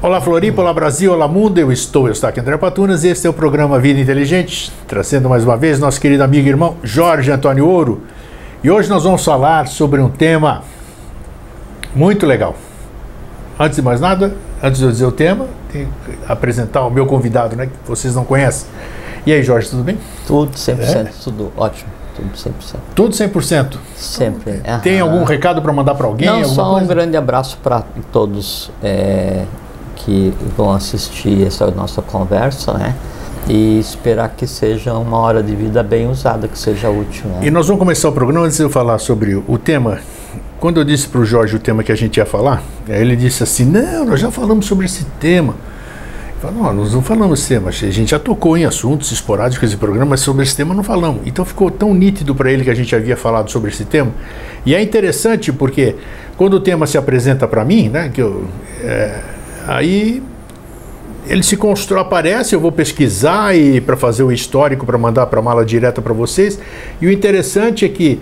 Olá Floripa, olá Brasil, olá mundo, eu estou, eu estou aqui André Patunas e este é o programa Vida Inteligente, trazendo mais uma vez nosso querido amigo e irmão Jorge Antônio Ouro. E hoje nós vamos falar sobre um tema muito legal. Antes de mais nada, antes de eu dizer o tema, tenho que apresentar o meu convidado, né, que vocês não conhecem. E aí Jorge, tudo bem? Tudo 100%, é? tudo ótimo. Tudo 100%. Tudo 100%? Sempre. Tem algum recado para mandar para alguém? Não, só coisa? um grande abraço para todos é, que vão assistir essa nossa conversa, né? E esperar que seja uma hora de vida bem usada, que seja útil. Né? E nós vamos começar o programa antes de eu falar sobre o tema. Quando eu disse para o Jorge o tema que a gente ia falar, ele disse assim: Não, nós já falamos sobre esse tema. Falei, não, nós não falamos esse tema. A gente já tocou em assuntos esporádicos desse programa, mas sobre esse tema não falamos. Então ficou tão nítido para ele que a gente havia falado sobre esse tema. E é interessante porque quando o tema se apresenta para mim, né, que eu. É, Aí ele se constrói, aparece, eu vou pesquisar e para fazer o histórico para mandar para a mala direta para vocês. E o interessante é que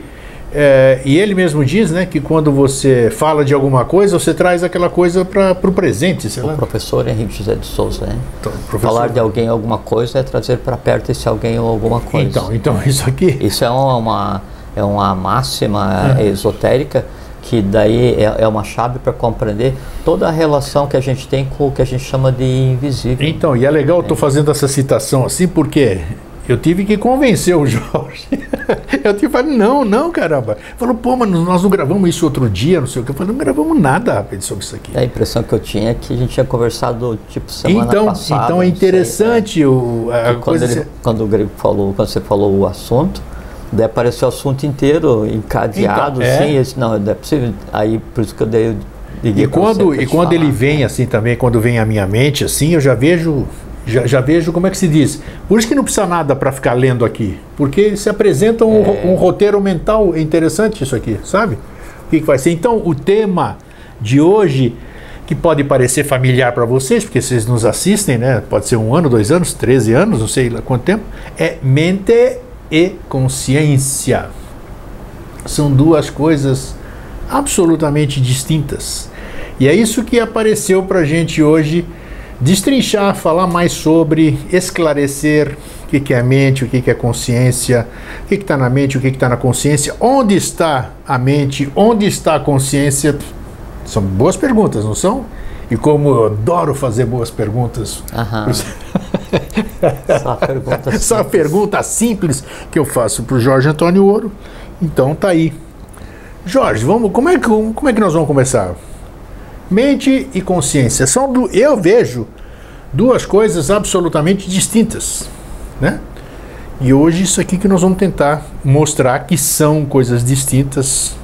é, e ele mesmo diz, né, que quando você fala de alguma coisa, você traz aquela coisa para o presente. Sei o lá. professor Henrique José de Souza, né? Então, Falar de alguém alguma coisa é trazer para perto esse alguém ou alguma coisa. Então, então isso aqui. Isso é uma, é uma máxima é. esotérica que daí é, é uma chave para compreender toda a relação que a gente tem com o que a gente chama de invisível. Então, e é legal, eu estou fazendo essa citação assim, porque eu tive que convencer o Jorge. eu tive falei, não, não, caramba. Falou, pô, mas nós não gravamos isso outro dia, não sei o que. Eu falei, não gravamos nada, rapaz, sobre isso aqui. A impressão que eu tinha é que a gente tinha conversado, tipo, semana então, passada. Então é interessante sei, né? o, a quando, coisa ele, quando o Grego falou, quando você falou o assunto, Daí apareceu o assunto inteiro encadeado, então, é. assim, não, não é possível. Aí por isso que eu dei. E quando, e quando ele vem assim também, quando vem à minha mente, assim, eu já vejo, já, já vejo como é que se diz. Por isso que não precisa nada para ficar lendo aqui, porque se apresenta um, é. um, roteiro mental é interessante isso aqui, sabe? O que, que vai ser? Então, o tema de hoje que pode parecer familiar para vocês, porque vocês nos assistem, né? Pode ser um ano, dois anos, 13 anos, não sei lá quanto tempo, é mente e consciência. São duas coisas absolutamente distintas. E é isso que apareceu para a gente hoje destrinchar, falar mais sobre, esclarecer o que, que é a mente, o que, que é consciência, o que está na mente, o que está na consciência, onde está a mente, onde está a consciência. São boas perguntas, não são? E como eu adoro fazer boas perguntas. Aham. Só pergunta simples. Só pergunta simples que eu faço para o Jorge Antônio Ouro. Então tá aí. Jorge, vamos, como, é que, como é que nós vamos começar? Mente e consciência são do, eu vejo duas coisas absolutamente distintas, né? E hoje isso aqui que nós vamos tentar mostrar que são coisas distintas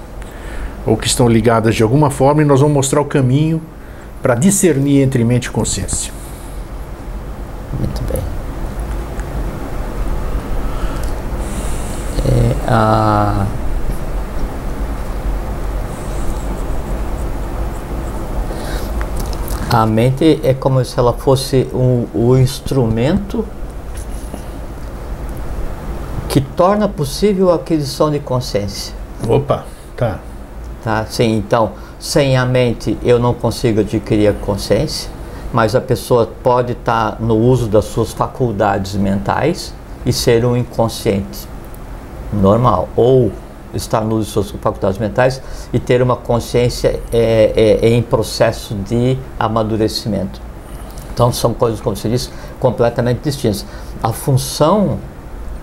ou que estão ligadas de alguma forma e nós vamos mostrar o caminho para discernir entre mente e consciência. Muito bem. É, a A mente é como se ela fosse um, o instrumento que torna possível a aquisição de consciência. Opa, tá. Tá, sim, então, sem a mente eu não consigo adquirir a consciência mas a pessoa pode estar no uso das suas faculdades mentais e ser um inconsciente normal, ou estar no uso das suas faculdades mentais e ter uma consciência é, é, é em processo de amadurecimento. Então são coisas, como você disse, completamente distintas. A função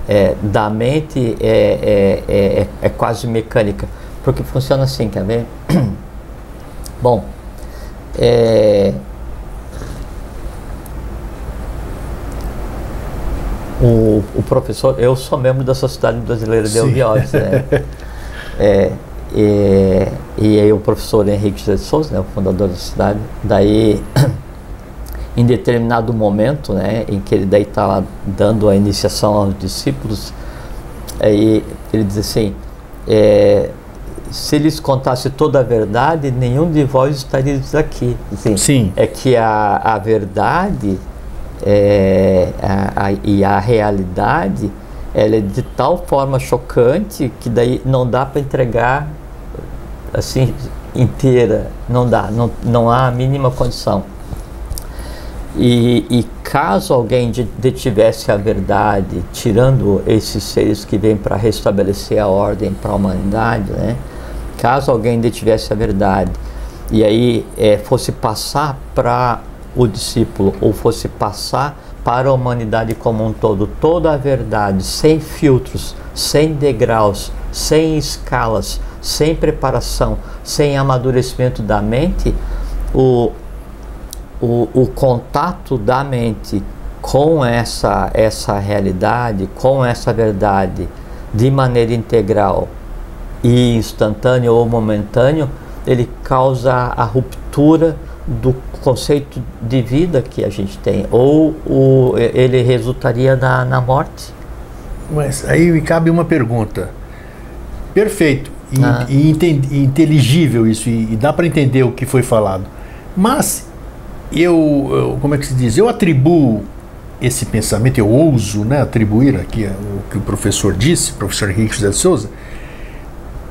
é, da mente é, é, é, é quase mecânica, porque funciona assim, quer ver? Bom, é, o, o professor, eu sou membro da Sociedade Brasileira de Albiose, né? é, e, e aí o professor Henrique de Souza, né, o fundador da cidade, daí em determinado momento, né, em que ele daí está lá dando a iniciação aos discípulos, aí ele diz assim, é, se eles contassem toda a verdade, nenhum de vós estaria aqui. Assim, Sim. É que a, a verdade é, a, a, e a realidade ela é de tal forma chocante que daí não dá para entregar assim inteira, não dá, não, não há a mínima condição. E, e caso alguém detivesse a verdade, tirando esses seres que vêm para restabelecer a ordem para a humanidade, né? caso alguém detivesse a verdade e aí é, fosse passar para o discípulo ou fosse passar para a humanidade como um todo toda a verdade, sem filtros, sem degraus, sem escalas, sem preparação, sem amadurecimento da mente, o, o, o contato da mente com essa, essa realidade, com essa verdade, de maneira integral e instantâneo ou momentâneo, ele causa a ruptura do conceito de vida que a gente tem, ou o, ele resultaria na, na morte. Mas aí me cabe uma pergunta. Perfeito e, ah. e, e inteligível isso, e, e dá para entender o que foi falado. Mas eu, eu, como é que se diz? Eu atribuo esse pensamento, eu ouso né, atribuir aqui o que o professor disse, o professor Henrique José de Souza,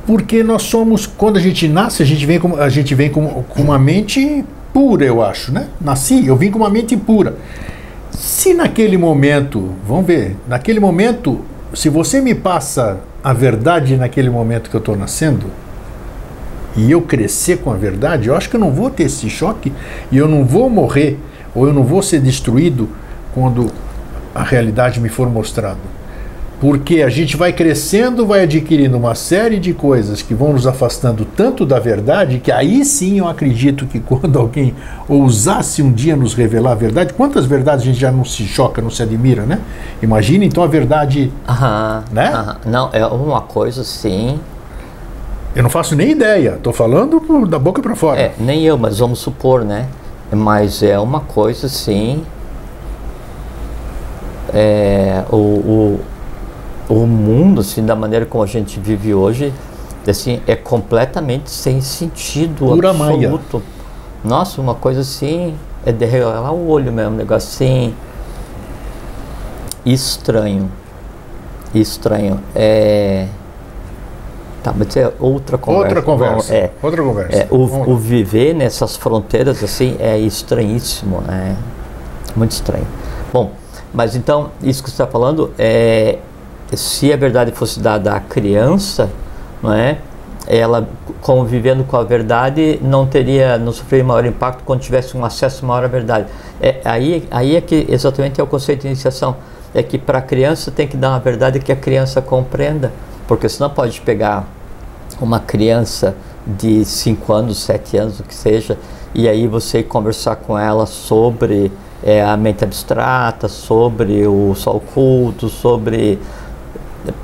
porque nós somos, quando a gente nasce, a gente vem com, a gente vem com, com uma mente pura, eu acho, né? Nasci, eu vim com uma mente pura. Se naquele momento, vamos ver, naquele momento, se você me passa a verdade naquele momento que eu estou nascendo, e eu crescer com a verdade, eu acho que eu não vou ter esse choque e eu não vou morrer ou eu não vou ser destruído quando a realidade me for mostrada. Porque a gente vai crescendo, vai adquirindo uma série de coisas que vão nos afastando tanto da verdade, que aí sim eu acredito que quando alguém ousasse um dia nos revelar a verdade, quantas verdades a gente já não se choca, não se admira, né? Imagina então a verdade. Aham, né? Aham. Não, é uma coisa sim eu não faço nem ideia, estou falando da boca para fora. É, nem eu, mas vamos supor, né? Mas é uma coisa assim. É, o, o, o mundo, assim, da maneira como a gente vive hoje, assim, é completamente sem sentido Pura absoluto. Maia. Nossa, uma coisa assim, é de regalar o olho mesmo, um negócio assim. Estranho. Estranho. É. Tá, mas é outra conversa. Outra conversa. É, outra conversa. É, o, o, viver nessas fronteiras assim é estranhíssimo, né? Muito estranho. Bom, mas então, isso que você está falando, é, se a verdade fosse dada à criança, não é? ela convivendo com a verdade não teria, não sofreria maior impacto quando tivesse um acesso maior à verdade. É, aí, aí é que exatamente é o conceito de iniciação. É que para a criança tem que dar uma verdade que a criança compreenda porque você não pode pegar uma criança de 5 anos, 7 anos, o que seja, e aí você conversar com ela sobre é, a mente abstrata, sobre o sol culto, sobre.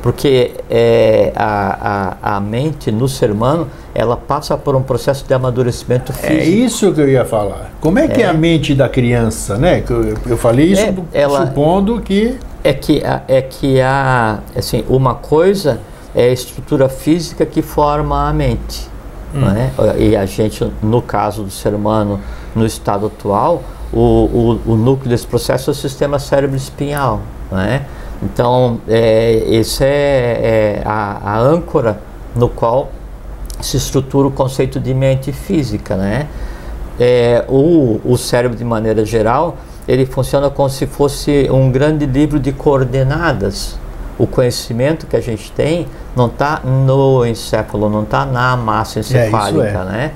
Porque é, a, a, a mente no ser humano ela passa por um processo de amadurecimento é físico. É isso que eu ia falar. Como é que é, é a mente da criança, né? Eu, eu falei isso é, ela, supondo que é que é que há assim uma coisa é a estrutura física que forma a mente. Hum. Né? E a gente, no caso do ser humano, no estado atual, o, o, o núcleo desse processo é o sistema cérebro-espinhal. Né? Então, é, esse é, é a, a, âncora no qual se estrutura o conceito de mente física. Né? É, o, o cérebro, de maneira geral, ele funciona como se fosse um grande livro de coordenadas o conhecimento que a gente tem não está no encéfalo, não está na massa encefálica, é, é. né?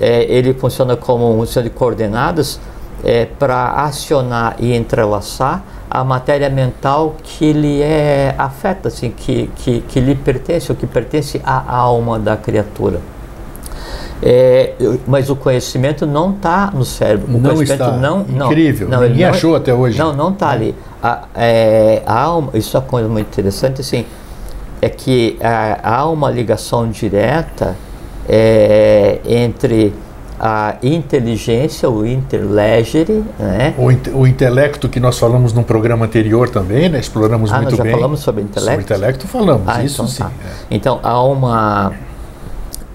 É, ele funciona como um sistema de coordenadas é, para acionar e entrelaçar a matéria mental que lhe é afeta, assim, que, que, que lhe pertence, ou que pertence à alma da criatura. É, mas o conhecimento não está no cérebro. O não está. Não, Incrível. Não, Ninguém não, achou até hoje. Não, não está ali. A, é, a alma, isso é uma coisa muito interessante, assim, é que há uma ligação direta é, entre a inteligência, o interlegere, né? O, o, intelecto que nós falamos num programa anterior também, né? Exploramos ah, muito nós já bem. falamos sobre intelecto? Sobre intelecto falamos, ah, isso então, sim. Tá. É. Então há uma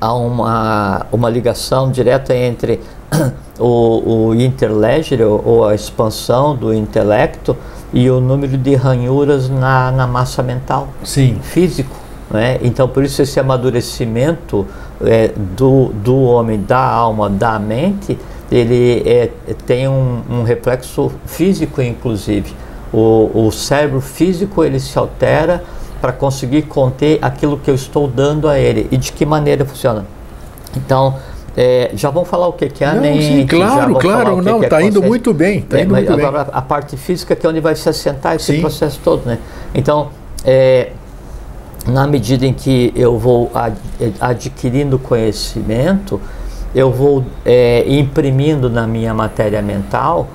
há uma, uma ligação direta entre o, o interlegere ou a expansão do intelecto e o número de ranhuras na, na massa mental, Sim. físico. Né? Então, por isso, esse amadurecimento é, do, do homem, da alma, da mente, ele é, tem um, um, reflexo físico, inclusive. O, o cérebro físico ele se altera para conseguir conter aquilo que eu estou dando a ele. E de que maneira funciona? Então, é, já vamos falar o que, que é a mente. Sim, claro, claro, não, está é indo muito bem. Tá é, indo muito agora bem. a parte física que é onde vai se assentar esse sim. processo todo, né? Então, é, na medida em que eu vou ad, adquirindo conhecimento, eu vou é, imprimindo na minha matéria mental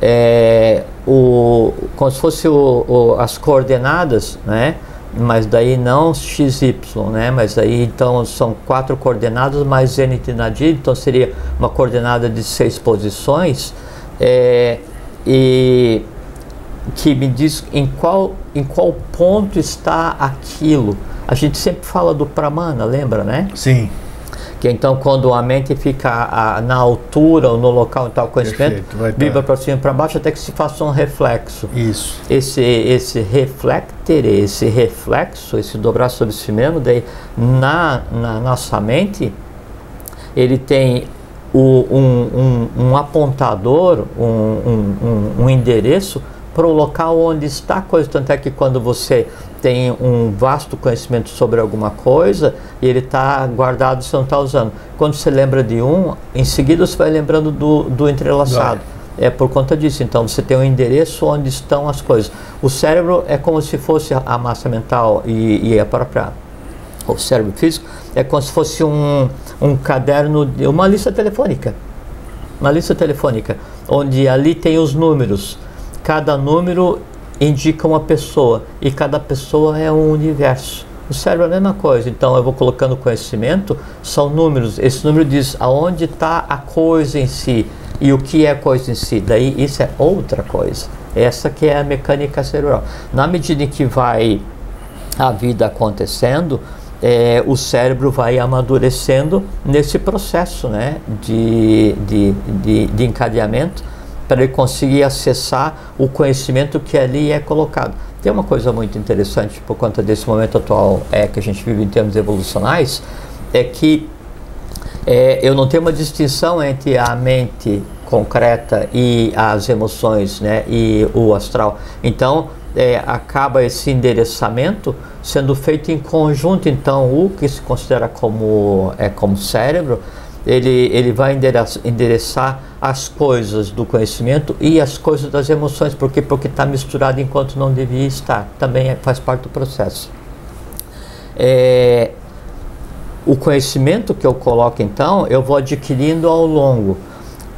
é, o, como se fosse o, o, as coordenadas, né? mas daí não XY, né? mas daí então são quatro coordenadas mais n de então seria uma coordenada de seis posições, é, e que me diz em qual, em qual ponto está aquilo. A gente sempre fala do Pramana, lembra, né? Sim que então quando a mente fica a, na altura ou no local tal conhecimento, vibra para cima e para baixo até que se faça um reflexo. Isso. Esse, esse reflector, esse reflexo, esse dobrar sobre si mesmo, daí na, na nossa mente, ele tem o, um, um, um apontador, um, um, um endereço para o local onde está a coisa. Tanto é que quando você tem um vasto conhecimento sobre alguma coisa e ele está guardado, você não está usando. Quando você lembra de um, em seguida você vai lembrando do, do entrelaçado. É por conta disso. Então você tem um endereço onde estão as coisas. O cérebro é como se fosse a massa mental e, e a própria o cérebro físico é como se fosse um, um caderno, uma lista telefônica. Uma lista telefônica, onde ali tem os números cada número indica uma pessoa e cada pessoa é um universo. O cérebro é a mesma coisa, então eu vou colocando conhecimento, são números. Esse número diz aonde está a coisa em si e o que é a coisa em si. Daí isso é outra coisa. Essa que é a mecânica cerebral. Na medida em que vai a vida acontecendo, é, o cérebro vai amadurecendo nesse processo né, de, de, de, de encadeamento para ele conseguir acessar o conhecimento que ali é colocado. Tem uma coisa muito interessante por conta desse momento atual é, que a gente vive em termos evolucionais, é que é, eu não tenho uma distinção entre a mente concreta e as emoções, né, e o astral. Então, é, acaba esse endereçamento sendo feito em conjunto. Então, o que se considera como é como cérebro ele, ele vai endereçar, endereçar as coisas do conhecimento e as coisas das emoções, porque porque está misturado enquanto não devia estar. Também é, faz parte do processo. É, o conhecimento que eu coloco então, eu vou adquirindo ao longo.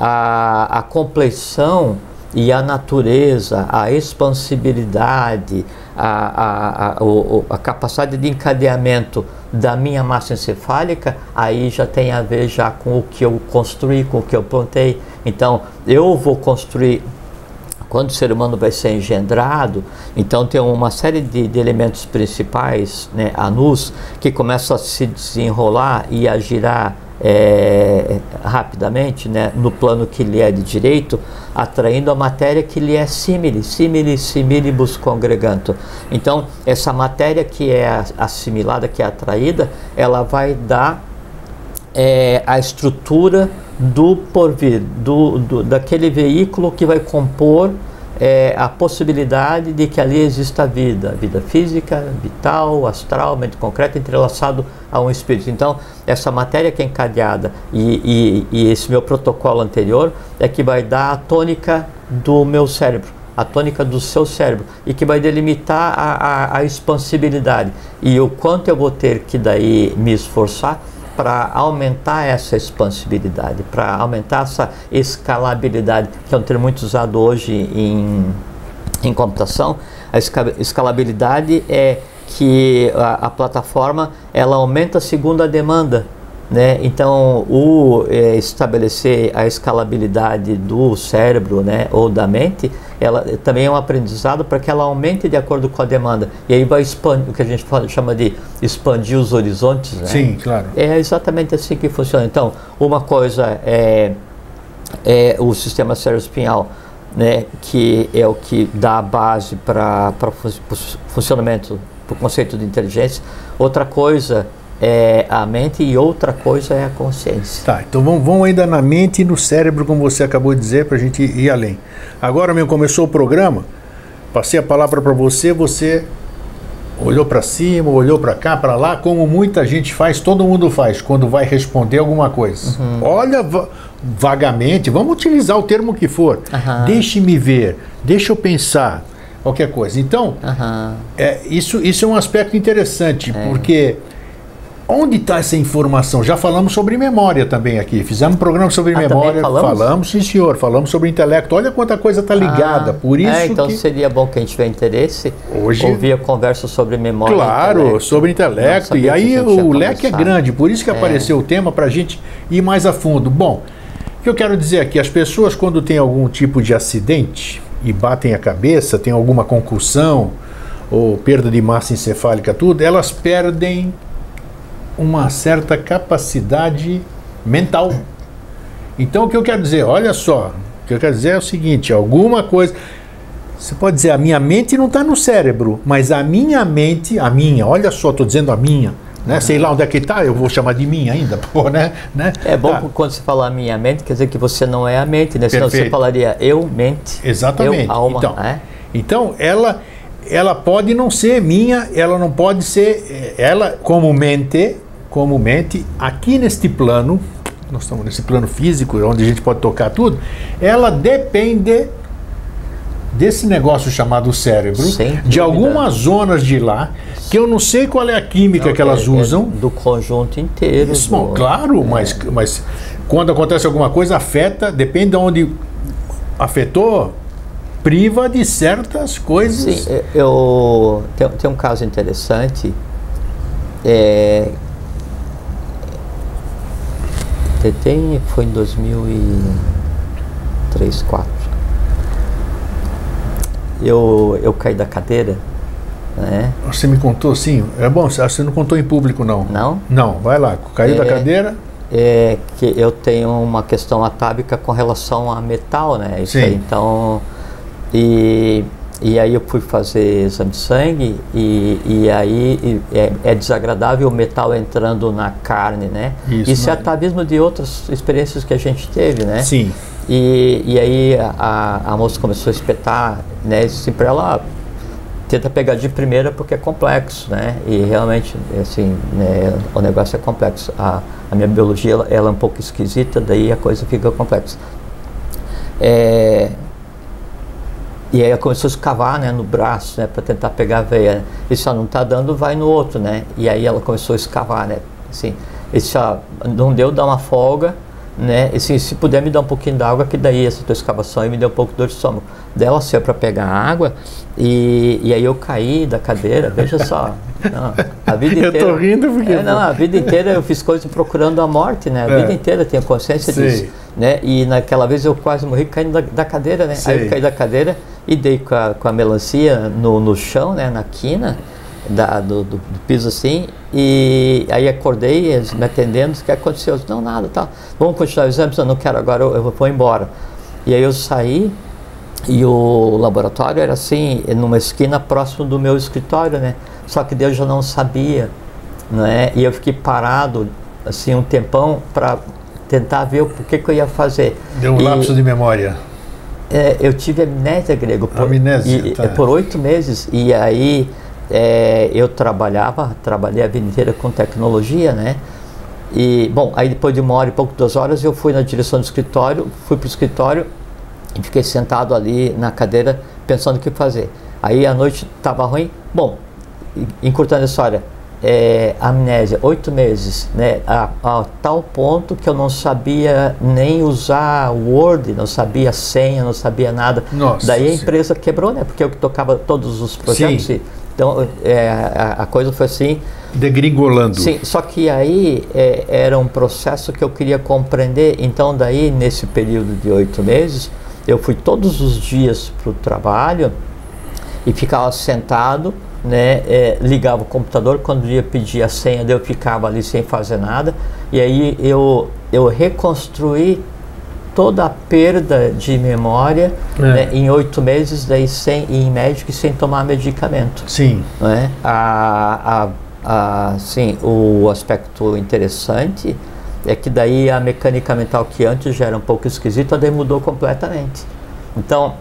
A, a compleição e a natureza, a expansibilidade, a, a, a, a, capacidade de encadeamento da minha massa encefálica, aí já tem a ver já com o que eu construí, com o que eu plantei. Então, eu vou construir quando o ser humano vai ser engendrado, então tem uma série de, de elementos principais, né, anus, que começam a se desenrolar e a girar é, rapidamente né, no plano que lhe é de direito, atraindo a matéria que lhe é simile, simile similibus congreganto. Então, essa matéria que é assimilada, que é atraída, ela vai dar é, a estrutura do porvir, do, do, daquele veículo que vai compor é, a possibilidade de que ali exista vida, vida física, vital, astral, mente concreta, entrelaçado a um espírito. Então, essa matéria que é encadeada e, e, e esse meu protocolo anterior é que vai dar a tônica do meu cérebro a tônica do seu cérebro e que vai delimitar a, a, a expansibilidade e o quanto eu vou ter que daí me esforçar para aumentar essa expansibilidade, para aumentar essa escalabilidade, que é um termo muito usado hoje em, em computação. A escalabilidade é que a, a plataforma ela aumenta segundo a demanda né? Então, o é, estabelecer a escalabilidade do cérebro né, ou da mente, ela também é um aprendizado para que ela aumente de acordo com a demanda. E aí vai expandir, o que a gente fala, chama de expandir os horizontes. Né? Sim, claro. É exatamente assim que funciona. Então, uma coisa é, é o sistema cérebro-espinhal, né, que é o que dá a base para o funcionamento, para o conceito de inteligência. Outra coisa é a mente e outra coisa é a consciência. Tá, então vamos, vamos ainda na mente e no cérebro, como você acabou de dizer, para a gente ir além. Agora mesmo começou o programa, passei a palavra para você, você olhou para cima, olhou para cá, para lá, como muita gente faz, todo mundo faz quando vai responder alguma coisa. Uhum. Olha va vagamente, vamos utilizar o termo que for. Uhum. Deixe-me ver, deixa eu pensar, qualquer coisa. Então, uhum. é, isso, isso é um aspecto interessante, é. porque Onde está essa informação? Já falamos sobre memória também aqui. Fizemos um programa sobre ah, memória. Falamos? falamos, sim, senhor. Falamos sobre intelecto. Olha quanta coisa está ligada. Ah, Por isso. É, então que... seria bom que a gente tiver interesse. Hoje. Ouvir a conversa sobre memória. Claro, intelecto. sobre intelecto. E aí o leque é grande. Por isso que é. apareceu o tema para a gente ir mais a fundo. Bom, o que eu quero dizer aqui? As pessoas, quando têm algum tipo de acidente e batem a cabeça, tem alguma concussão ou perda de massa encefálica, tudo, elas perdem uma certa capacidade mental. Então o que eu quero dizer, olha só, o que eu quero dizer é o seguinte, alguma coisa. Você pode dizer, a minha mente não está no cérebro, mas a minha mente, a minha, olha só, estou dizendo a minha, né? Sei lá onde é que está, eu vou chamar de mim ainda, pô, né? né? É bom tá. quando você fala a minha mente, quer dizer que você não é a mente, né? Senão você falaria eu mente. Exatamente. Eu, alma, então, é? então ela, ela pode não ser minha, ela não pode ser, eh, ela como mente, comumente, aqui neste plano, nós estamos nesse plano físico, onde a gente pode tocar tudo, ela depende desse negócio chamado cérebro, de algumas zonas de lá, que eu não sei qual é a química não, que elas é, é usam. É do conjunto inteiro. Isso, do, claro, é. mas, mas quando acontece alguma coisa, afeta, depende de onde afetou, priva de certas coisas. Sim, eu, tem, tem um caso interessante. É, tem, foi em 2003, 2004. Eu, eu caí da cadeira, né? Você me contou, sim. É bom, você não contou em público, não? Não? Não, vai lá. Caiu é, da cadeira? É que eu tenho uma questão atávica com relação a metal, né? Isso sim. Aí, então, e e aí eu fui fazer exame de sangue e, e aí é, é desagradável o metal entrando na carne, né? Isso, Isso é atavismo de outras experiências que a gente teve, né? Sim. E, e aí a, a moça começou a espetar, né? Assim, para ela tenta pegar de primeira porque é complexo, né? E realmente, assim, né, o negócio é complexo. A, a minha biologia, ela, ela, é um pouco esquisita, daí a coisa fica complexa. É, e aí começou a escavar né, no braço, né, para tentar pegar a veia. Se ela não está dando, vai no outro, né? E aí ela começou a escavar, né? Assim, se ela não deu, dá uma folga, né? E assim, se puder me dar um pouquinho d'água, que daí essa tua escavação aí me deu um pouco de dor de estômago. Dela saiu para pegar água e, e aí eu caí da cadeira, veja só. Não, a vida inteira. eu tô rindo porque. É, não, a vida inteira eu fiz coisas procurando a morte, né? A é. vida inteira tenho consciência Sei. disso. Né? E naquela vez eu quase morri caindo da, da cadeira, né? Sei. Aí eu caí da cadeira e dei com a, com a melancia no, no chão, né? Na quina. Da, do, do, piso assim, e aí acordei, eles me atendendo, o que aconteceu? Eu disse, não, nada, tá. Vamos continuar o exame? Eu não quero agora, eu, eu vou embora. E aí eu saí, e o laboratório era assim, numa esquina próximo do meu escritório, né? Só que Deus já não sabia, né? E eu fiquei parado assim um tempão para tentar ver o que, que eu ia fazer. Deu um e, lapso de memória. É, eu tive amnésia grego por, amnésia, e, tá. por oito meses e aí é, eu trabalhava, trabalhei a vida inteira com tecnologia, né? E bom, aí depois de uma hora e pouco, duas horas, eu fui na direção do escritório, fui para o escritório e fiquei sentado ali na cadeira pensando o que fazer. Aí a noite estava ruim. Bom, encurtando a história, é, amnésia, oito meses, né, a, a, tal ponto que eu não sabia nem usar Word, não sabia senha, não sabia nada. Nossa, Daí a empresa sim. quebrou, né, porque eu tocava todos os projetos. Sim. Então é, a, a, coisa foi assim. Degringolando. Sim, só que aí é, era um processo que eu queria compreender. Então daí nesse período de oito meses eu fui todos os dias para o trabalho e ficava sentado, né, é, ligava o computador, quando ia pedir a senha, eu ficava ali sem fazer nada. E aí eu, eu reconstruí toda a perda de memória é. né, em oito meses, daí sem, em médico e sem tomar medicamento. Sim. Né? A, a assim, o aspecto interessante é que daí a mecânica mental que antes já era um pouco esquisita, daí mudou completamente. Então,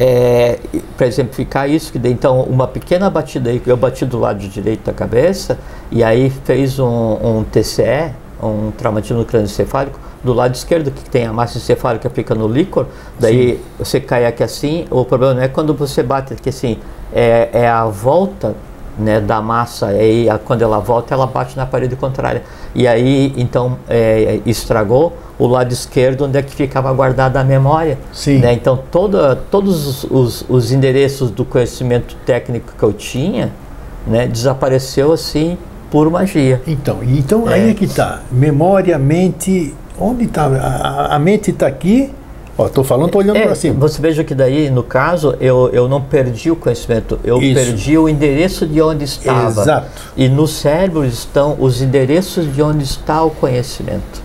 é, para exemplificar isso, que daí, então uma pequena batida aí, eu bati do lado direito da cabeça e aí fez um, um TCE, um traumatismo crânioencefálico, do lado esquerdo, que tem a massa encefálica fica no líquor, daí Sim. você cai aqui assim, o problema não é quando você bate aqui assim, é, é a volta né, da massa, aí quando ela volta, ela bate na parede contrária. E aí, então, é, estragou o lado esquerdo, onde é que ficava guardada a memória. Sim. Né? Então, toda, todos os, os, os, endereços do conhecimento técnico que eu tinha, né, desapareceu assim por magia. Então, então é. aí é que está. Memória, mente, onde está? A, a mente está aqui Ó, tô falando, tô olhando é, para cima. Você veja que daí, no caso, eu, eu não perdi o conhecimento, eu Isso. perdi o endereço de onde estava. Exato. E no cérebro estão os endereços de onde está o conhecimento.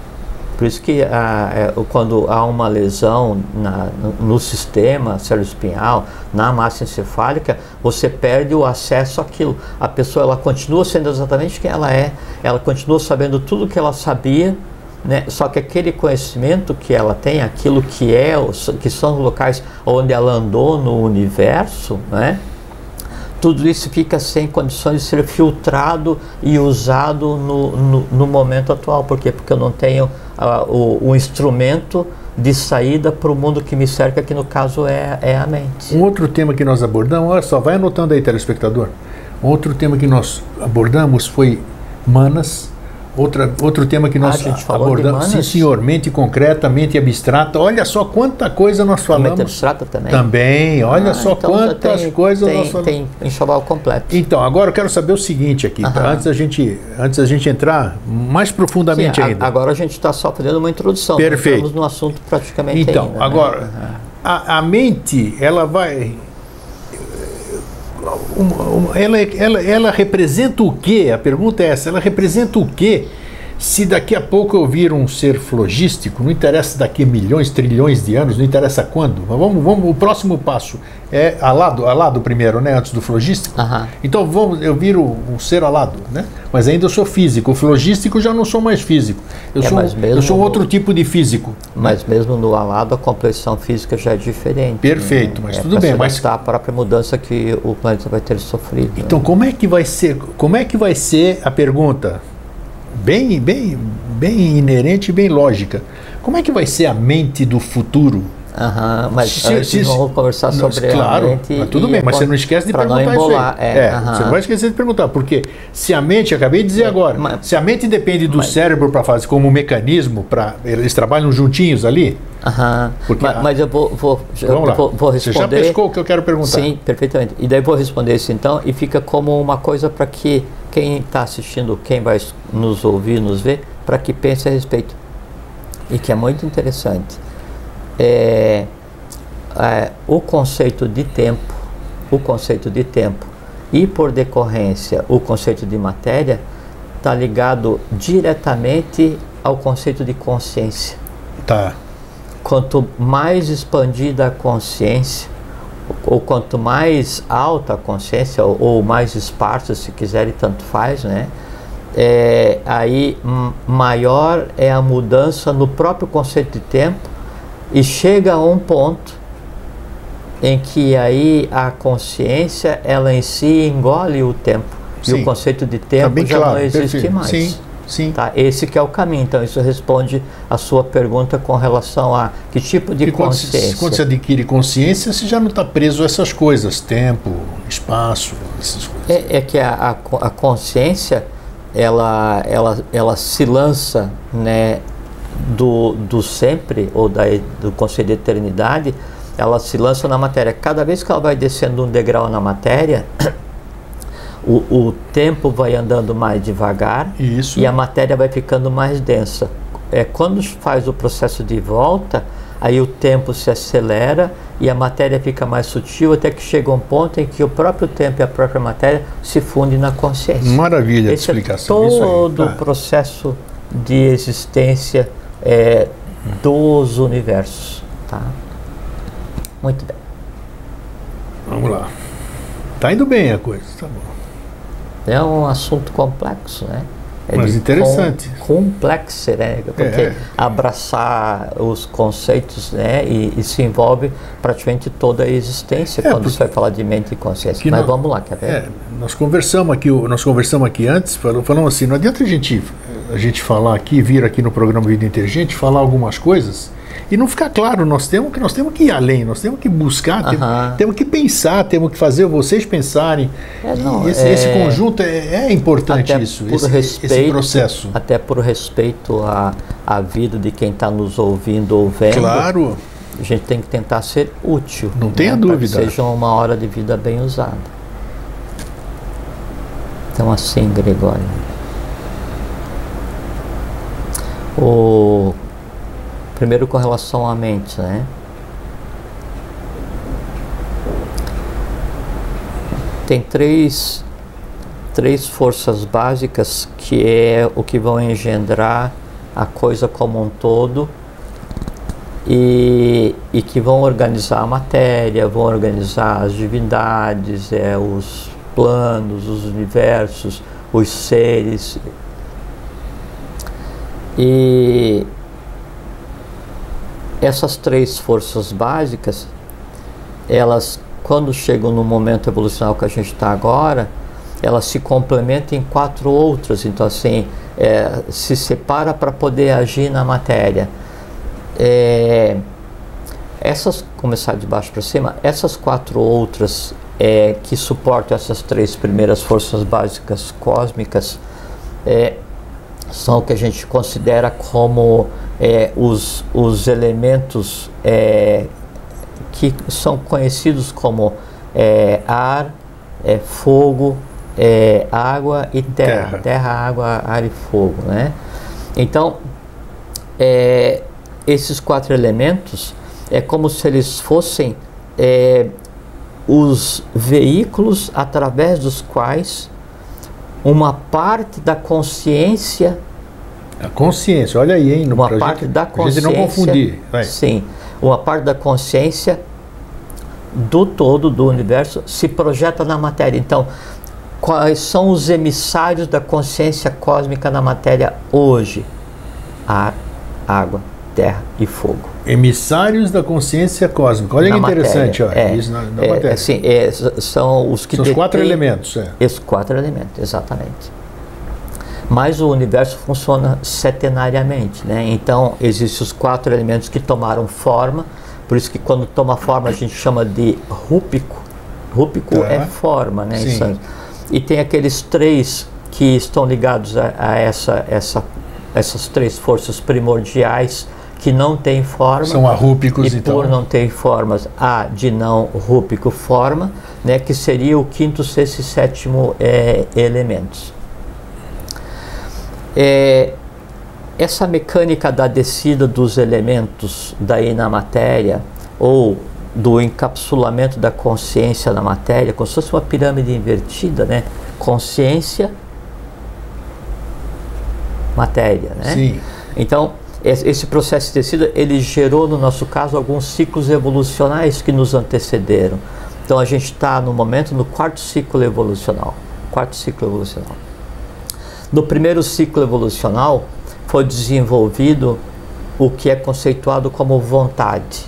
Por isso que ah, é, quando há uma lesão na, no, no sistema espinhal, na massa encefálica, você perde o acesso àquilo. A pessoa ela continua sendo exatamente quem ela é, ela continua sabendo tudo o que ela sabia, né? Só que aquele conhecimento que ela tem, aquilo que é, que são os locais onde ela andou no universo, né? tudo isso fica sem condições de ser filtrado e usado no, no, no momento atual. Por quê? Porque eu não tenho uh, o, o, instrumento de saída para o mundo que me cerca, que no caso é, é a mente. Um outro tema que nós abordamos, olha só, vai anotando aí, telespectador. Outro tema que nós abordamos foi manas, Outra, outro tema que nós ah, abordamos, sim senhor, mente concreta, mente abstrata. Olha só quanta coisa nós falamos. Mente abstrata também? Também, olha ah, só então quantas tem, coisas tem, nós falamos. Tem enxoval completo. Então, agora eu quero saber o seguinte aqui, tá? antes, da gente, antes da gente entrar mais profundamente sim, ainda. agora a gente está só fazendo uma introdução. Perfeito. Estamos no assunto praticamente Então, ainda, né? agora, né? a, a mente, ela vai ela, ela, ela representa o quê? A pergunta é essa: ela representa o quê? Se daqui a pouco eu vir um ser flogístico, não interessa daqui a milhões, trilhões de anos, não interessa quando. Mas vamos, vamos, o próximo passo é alado, alado primeiro, né, antes do flogístico. Uhum. Então vamos, eu viro um ser alado, né? Mas ainda eu sou físico. O flogístico já não sou mais físico. Eu, é, sou, eu sou outro tipo de físico. Mas mesmo no alado a complexão física já é diferente. Perfeito, né? mas é tudo bem. Mas a própria mudança que o planeta vai ter sofrido. Então né? como é que vai ser? Como é que vai ser a pergunta? Bem, bem, bem inerente, bem lógica. Como é que vai ser a mente do futuro? Aham, mas se, se, vamos conversar sobre claro, a mente. Mas tudo bem, mas você não esquece de perguntar não embolar, isso aí. É, é Você não vai esquecer de perguntar, porque se a mente, acabei de dizer é, agora, mas, se a mente depende do mas, cérebro para fazer como um mecanismo, para eles trabalham juntinhos ali. Aham, porque, mas, mas, eu vou, vou, vamos lá. Vou, vou, responder. Você já pescou o que eu quero perguntar? Sim, perfeitamente. E daí vou responder isso então, e fica como uma coisa para que quem está assistindo, quem vai nos ouvir, nos ver, para que pense a respeito. E que é muito interessante. É, é, o conceito de tempo, o conceito de tempo e por decorrência o conceito de matéria está ligado diretamente ao conceito de consciência. Tá. Quanto mais expandida a consciência, ou quanto mais alta a consciência, ou, ou mais esparsa, se quiserem, tanto faz, né? É, aí maior é a mudança no próprio conceito de tempo e chega a um ponto em que aí a consciência ela em si engole o tempo Sim. e o conceito de tempo tá já claro, não existe perfeito. mais. Sim. Sim. Tá? Esse que é o caminho. Então, isso responde a sua pergunta com relação a que tipo de consciência. Quando, quando você adquire consciência, você já não está preso a essas coisas, tempo, espaço, essas coisas. É, é que a, a, a, consciência, ela, ela, ela se lança né, do, do sempre, ou da, do conceito de eternidade, ela se lança na matéria. Cada vez que ela vai descendo um degrau na matéria, o, o tempo vai andando mais devagar Isso. e a matéria vai ficando mais densa. É, quando faz o processo de volta, aí o tempo se acelera e a matéria fica mais sutil até que chega um ponto em que o próprio tempo e a própria matéria se fundem na consciência. Maravilha Esse a explicação. É todo o processo de existência é, dos universos. Tá? Muito bem. Vamos lá. Tá indo bem a coisa, tá bom. É um assunto complexo, né? É Mas interessante. Com, complexo, né? Porque É. abraçar os conceitos, né? E, e se envolve praticamente toda a existência É, quando você vai falar de mente e consciência. Mas vamos lá, quer ver? É, nós conversamos aqui, nós conversamos aqui antes, falamos, falamos assim, não adianta a gente, a gente falar aqui, vir aqui no programa Vida Inteligente, falar algumas coisas e não ficar claro, nós temos que nós temos que ir além, nós temos que buscar, temos, temos que pensar, temos que fazer vocês pensarem. É, não, esse, é- esse conjunto é, é importante Até isso, esse, respeito, esse processo. Até por respeito à, à vida de quem está nos ouvindo ou vendo. Claro, A gente tem que tentar ser útil. Não tenha para que dúvida. seja uma hora de vida bem usada. Então, assim, Gregório. O primeiro com relação à mente, né? Tem três, três forças básicas que é o que vão engendrar a coisa como um todo e, e que vão organizar a matéria, vão organizar as divindades, é, os planos, os universos, os seres. E essas três forças básicas, elas, quando chegam no momento evolucional que a gente está agora, elas se complementam em quatro outras. Então, assim, é, se separa para poder agir na matéria. É, essas, começar de baixo para cima, essas quatro outras é, que suportam essas três primeiras forças básicas cósmicas é, são o que a gente considera como é, os, os elementos é, que são conhecidos como é, ar, é, fogo, é, água e terra. Terra. terra. água, ar e fogo, né? Então, é, esses quatro elementos é como se eles fossem os veículos através dos quais uma parte da consciência a consciência, olha aí, hein, no uma parte gente, da consciência. não confundir. vai. Sim, uma parte da consciência do todo do universo se projeta na matéria. Então, quais são os emissários da consciência cósmica na matéria hoje? Ar, água, terra e fogo. Emissários da consciência cósmica. Olha Na que interessante, matéria. ó, É, isso na, na é, matéria. assim, é, são os que São os quatro elementos. É. Esses quatro elementos, exatamente. Mas o universo funciona setenariamente, né? Então existem os quatro elementos que tomaram forma, por isso que quando toma forma a gente chama de rúpico. Rúpico Tá. é forma, né? Sim. E tem aqueles três que estão ligados a, a essa, essa, essas três forças primordiais que não têm forma. São arrúpicos, E então. por não ter formas, A de não rúpico forma, né, que seria o quinto, sexto e sétimo é, elementos. É, essa mecânica da descida dos elementos daí na matéria, ou do encapsulamento da consciência na matéria, como se fosse uma pirâmide invertida, né? Consciência, matéria, né? Sim. Então, es- esse processo de descida, ele gerou, no nosso caso, alguns ciclos evolucionais que nos antecederam. Então, a gente está, no momento, no quarto ciclo evolucional. Quarto ciclo evolucional. No primeiro ciclo evolucional, foi desenvolvido o que é conceituado como vontade.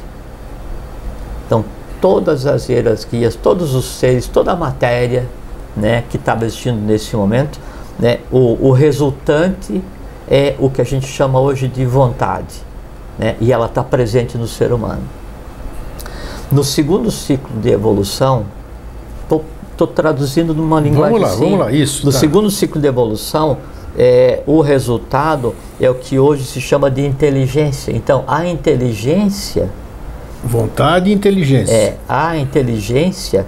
Então, todas as hierarquias, todos os seres, toda a matéria né, que estava existindo nesse momento, né, o, o resultante é o que a gente chama hoje de vontade. Né, e ela está presente no ser humano. No segundo ciclo de evolução, estou traduzindo numa linguagem lá, assim, vamos lá, isso, No tá. segundo ciclo de evolução, é, o resultado é o que hoje se chama de inteligência. Então, a inteligência Vontade e inteligência. é a inteligência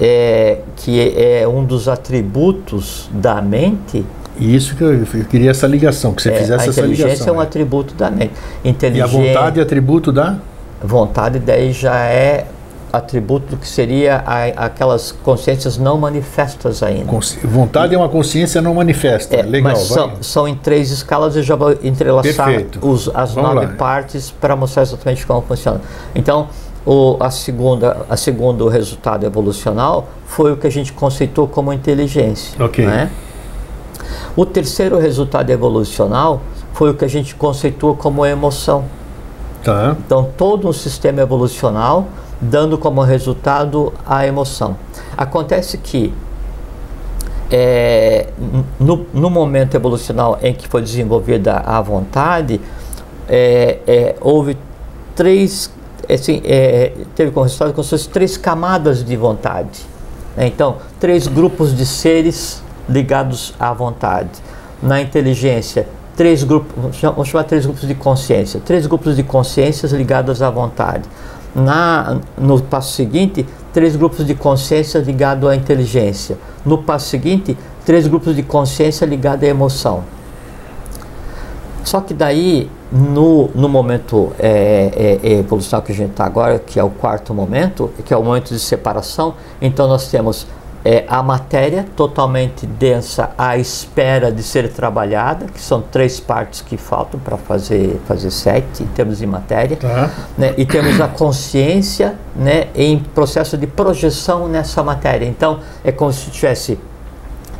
é, que é um dos atributos da mente. Isso que eu, eu queria essa ligação, que você é, fizesse a essa inteligência ligação. é um é. atributo da mente. E a Inteligência, vontade é atributo da vontade daí já é atributo que seria a- aquelas consciências não manifestas ainda. consci- vontade é uma consciência não manifesta. É, Legal, mas são, são em três escalas e já vou entrelaçar os, as Vamos nove lá. partes para mostrar exatamente como funciona. Então, o a segunda a segundo resultado evolucional foi o que a gente conceitou como inteligência. Ok. Né? O terceiro resultado evolucional foi o que a gente conceitou como emoção. Tá. Então, todo um sistema evolucional dando como resultado a emoção. Acontece que é, no, no, momento evolucional em que foi desenvolvida a vontade, é, é, houve três, assim, é, teve como resultado se fossem três camadas de vontade. Né? Então, três grupos de seres ligados à vontade. Na inteligência, três grupos, vamos chamar três grupos de consciência, três grupos de consciências ligadas à vontade. Na, no passo seguinte, três grupos de consciência ligados à inteligência. No passo seguinte, três grupos de consciência ligados à emoção. Só que daí, no, no momento é, é, é evolucional que a gente está agora, que é o quarto momento, que é o momento de separação, então nós temos é, a matéria totalmente densa à espera de ser trabalhada, que são três partes que faltam para fazer, fazer sete em termos de matéria. Tá. Né? E temos a consciência né, em processo de projeção nessa matéria. Então, é como se tivesse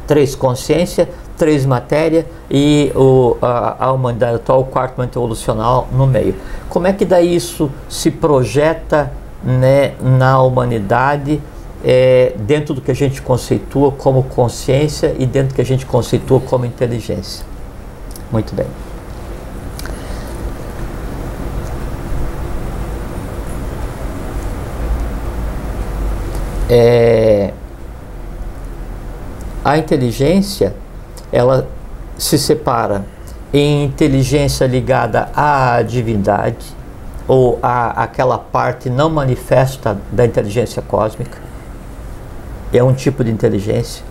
três consciência, três matéria e o, a, a humanidade atual, o quarto momento evolucional no meio. Como é que daí isso se projeta né, na humanidade? É, dentro do que a gente conceitua como consciência e dentro do que a gente conceitua como inteligência. Muito bem. É, a inteligência ela se separa em inteligência ligada à divindade ou à, àquela parte não manifesta da inteligência cósmica é um tipo de inteligência,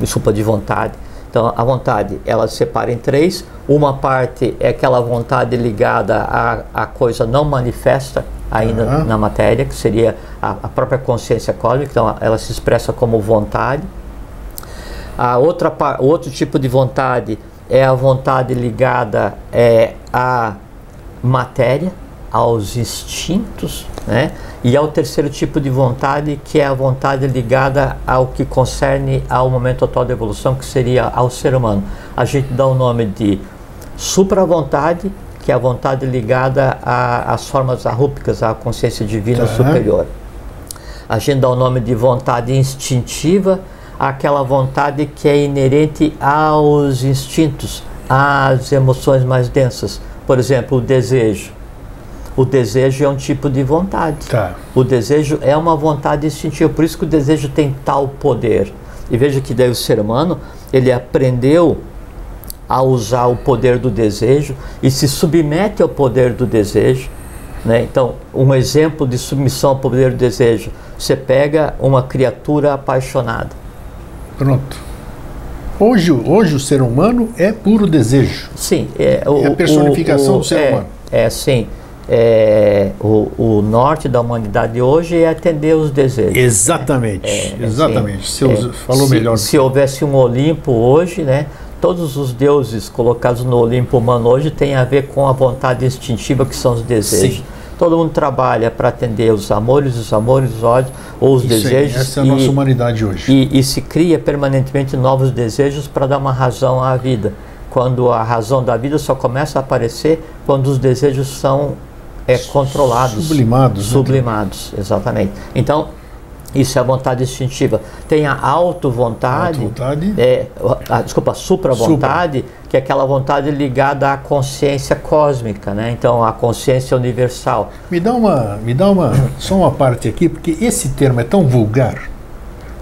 desculpa, de vontade. Então, a vontade, ela se separa em três. Uma parte é aquela vontade ligada à, à coisa não manifesta ainda uhum. na matéria, que seria a, a, própria consciência cósmica. Então, ela se expressa como vontade. A outra, outro tipo de vontade é a vontade ligada é, à matéria, aos instintos, né? E ao terceiro tipo de vontade, que é a vontade ligada ao que concerne ao momento atual da evolução, que seria ao ser humano. A gente dá o nome de supra-vontade, que é a vontade ligada às formas arrúpicas, à consciência divina superior. A gente dá o nome de vontade instintiva, aquela vontade que é inerente aos instintos, às emoções mais densas. Por exemplo, o desejo o desejo é um tipo de vontade. Tá. O desejo é uma vontade instintiva, por isso que o desejo tem tal poder. E veja que daí o ser humano, ele aprendeu a usar o poder do desejo e se submete ao poder do desejo. Né? Então, um exemplo de submissão ao poder do desejo: você pega uma criatura apaixonada. Pronto. Hoje, hoje o ser humano é puro desejo. Sim. É, o, é a personificação o, o, do ser é, humano. É, sim é, o, o, norte da humanidade hoje é atender os desejos. Exatamente, é, exatamente. Assim, Você é, falou se, melhor. Se houvesse um Olimpo hoje, né, todos os deuses colocados no Olimpo humano hoje têm a ver com a vontade instintiva que são os desejos. Sim. Todo mundo trabalha para atender os amores, os amores, os ódios ou os Isso desejos. Aí, essa é a nossa humanidade hoje. E, e se cria permanentemente novos desejos para dar uma razão à vida. Quando a razão da vida só começa a aparecer quando os desejos são é, controlados. Sublimados. Sublimados, né? exatamente. Então, isso é a vontade instintiva. Tem a auto-vontade. Auto-vontade. É, a, desculpa, supra-vontade, Supra. que é aquela vontade ligada à consciência cósmica, né? Então, a consciência universal. Me dá uma, me dá uma, só uma parte aqui, porque esse termo é tão vulgar.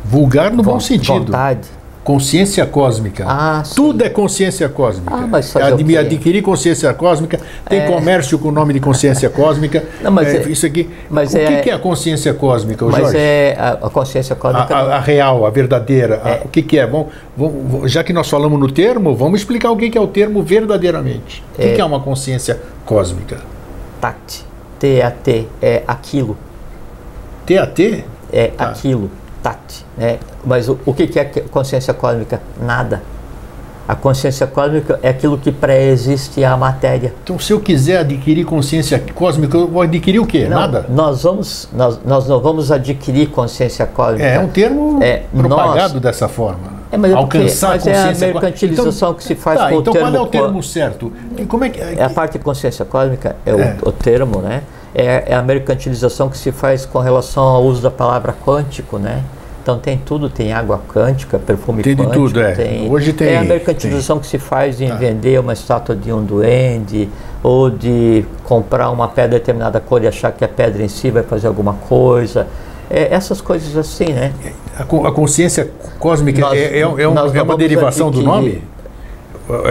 Vulgar no bom sentido. Vontade. Consciência cósmica. Ah, Tudo é consciência cósmica. Ah, mas Ad, adquirir consciência cósmica, tem é... comércio com o nome de consciência cósmica. Não, mas é, é, isso aqui. Mas o é, que é a consciência cósmica, mas Jorge? é a, a consciência cósmica. A, a, a, real, a verdadeira. É. o que, que é? Bom, já que nós falamos no termo, vamos explicar o que, que é o termo verdadeiramente. O que, é. que é uma consciência cósmica? TAT. T-A-T. É aquilo. T-A-T? É tá. aquilo. TAT. Né? Mas o, o que, que é consciência cósmica? Nada. A consciência cósmica é aquilo que pré-existe à matéria. Então, se eu quiser adquirir consciência cósmica, eu vou adquirir o quê? Não, Nada? Nós, vamos, nós, nós não vamos adquirir consciência cósmica. É, é um termo É, propagado nós- dessa forma. É, mas porque- Alcançar mas é a consciência mercantilização que se faz tá, com o então termo qual é o termo certo? Como é que... É a parte de consciência cósmica, é, É. O, o termo, né? É, é a mercantilização que se faz com relação ao uso da palavra quântico, né? Então tem tudo, tem água quântica, perfume Tem de quântico, tudo, é. tem, Hoje tem- É a mercantilização que se faz em Tá. vender uma estátua de um duende ou de comprar uma pedra de determinada cor e achar que a pedra em si vai fazer alguma coisa. É, essas coisas assim, né? A, a consciência cósmica Nós- é, é, um- é um- é uma derivação do nome?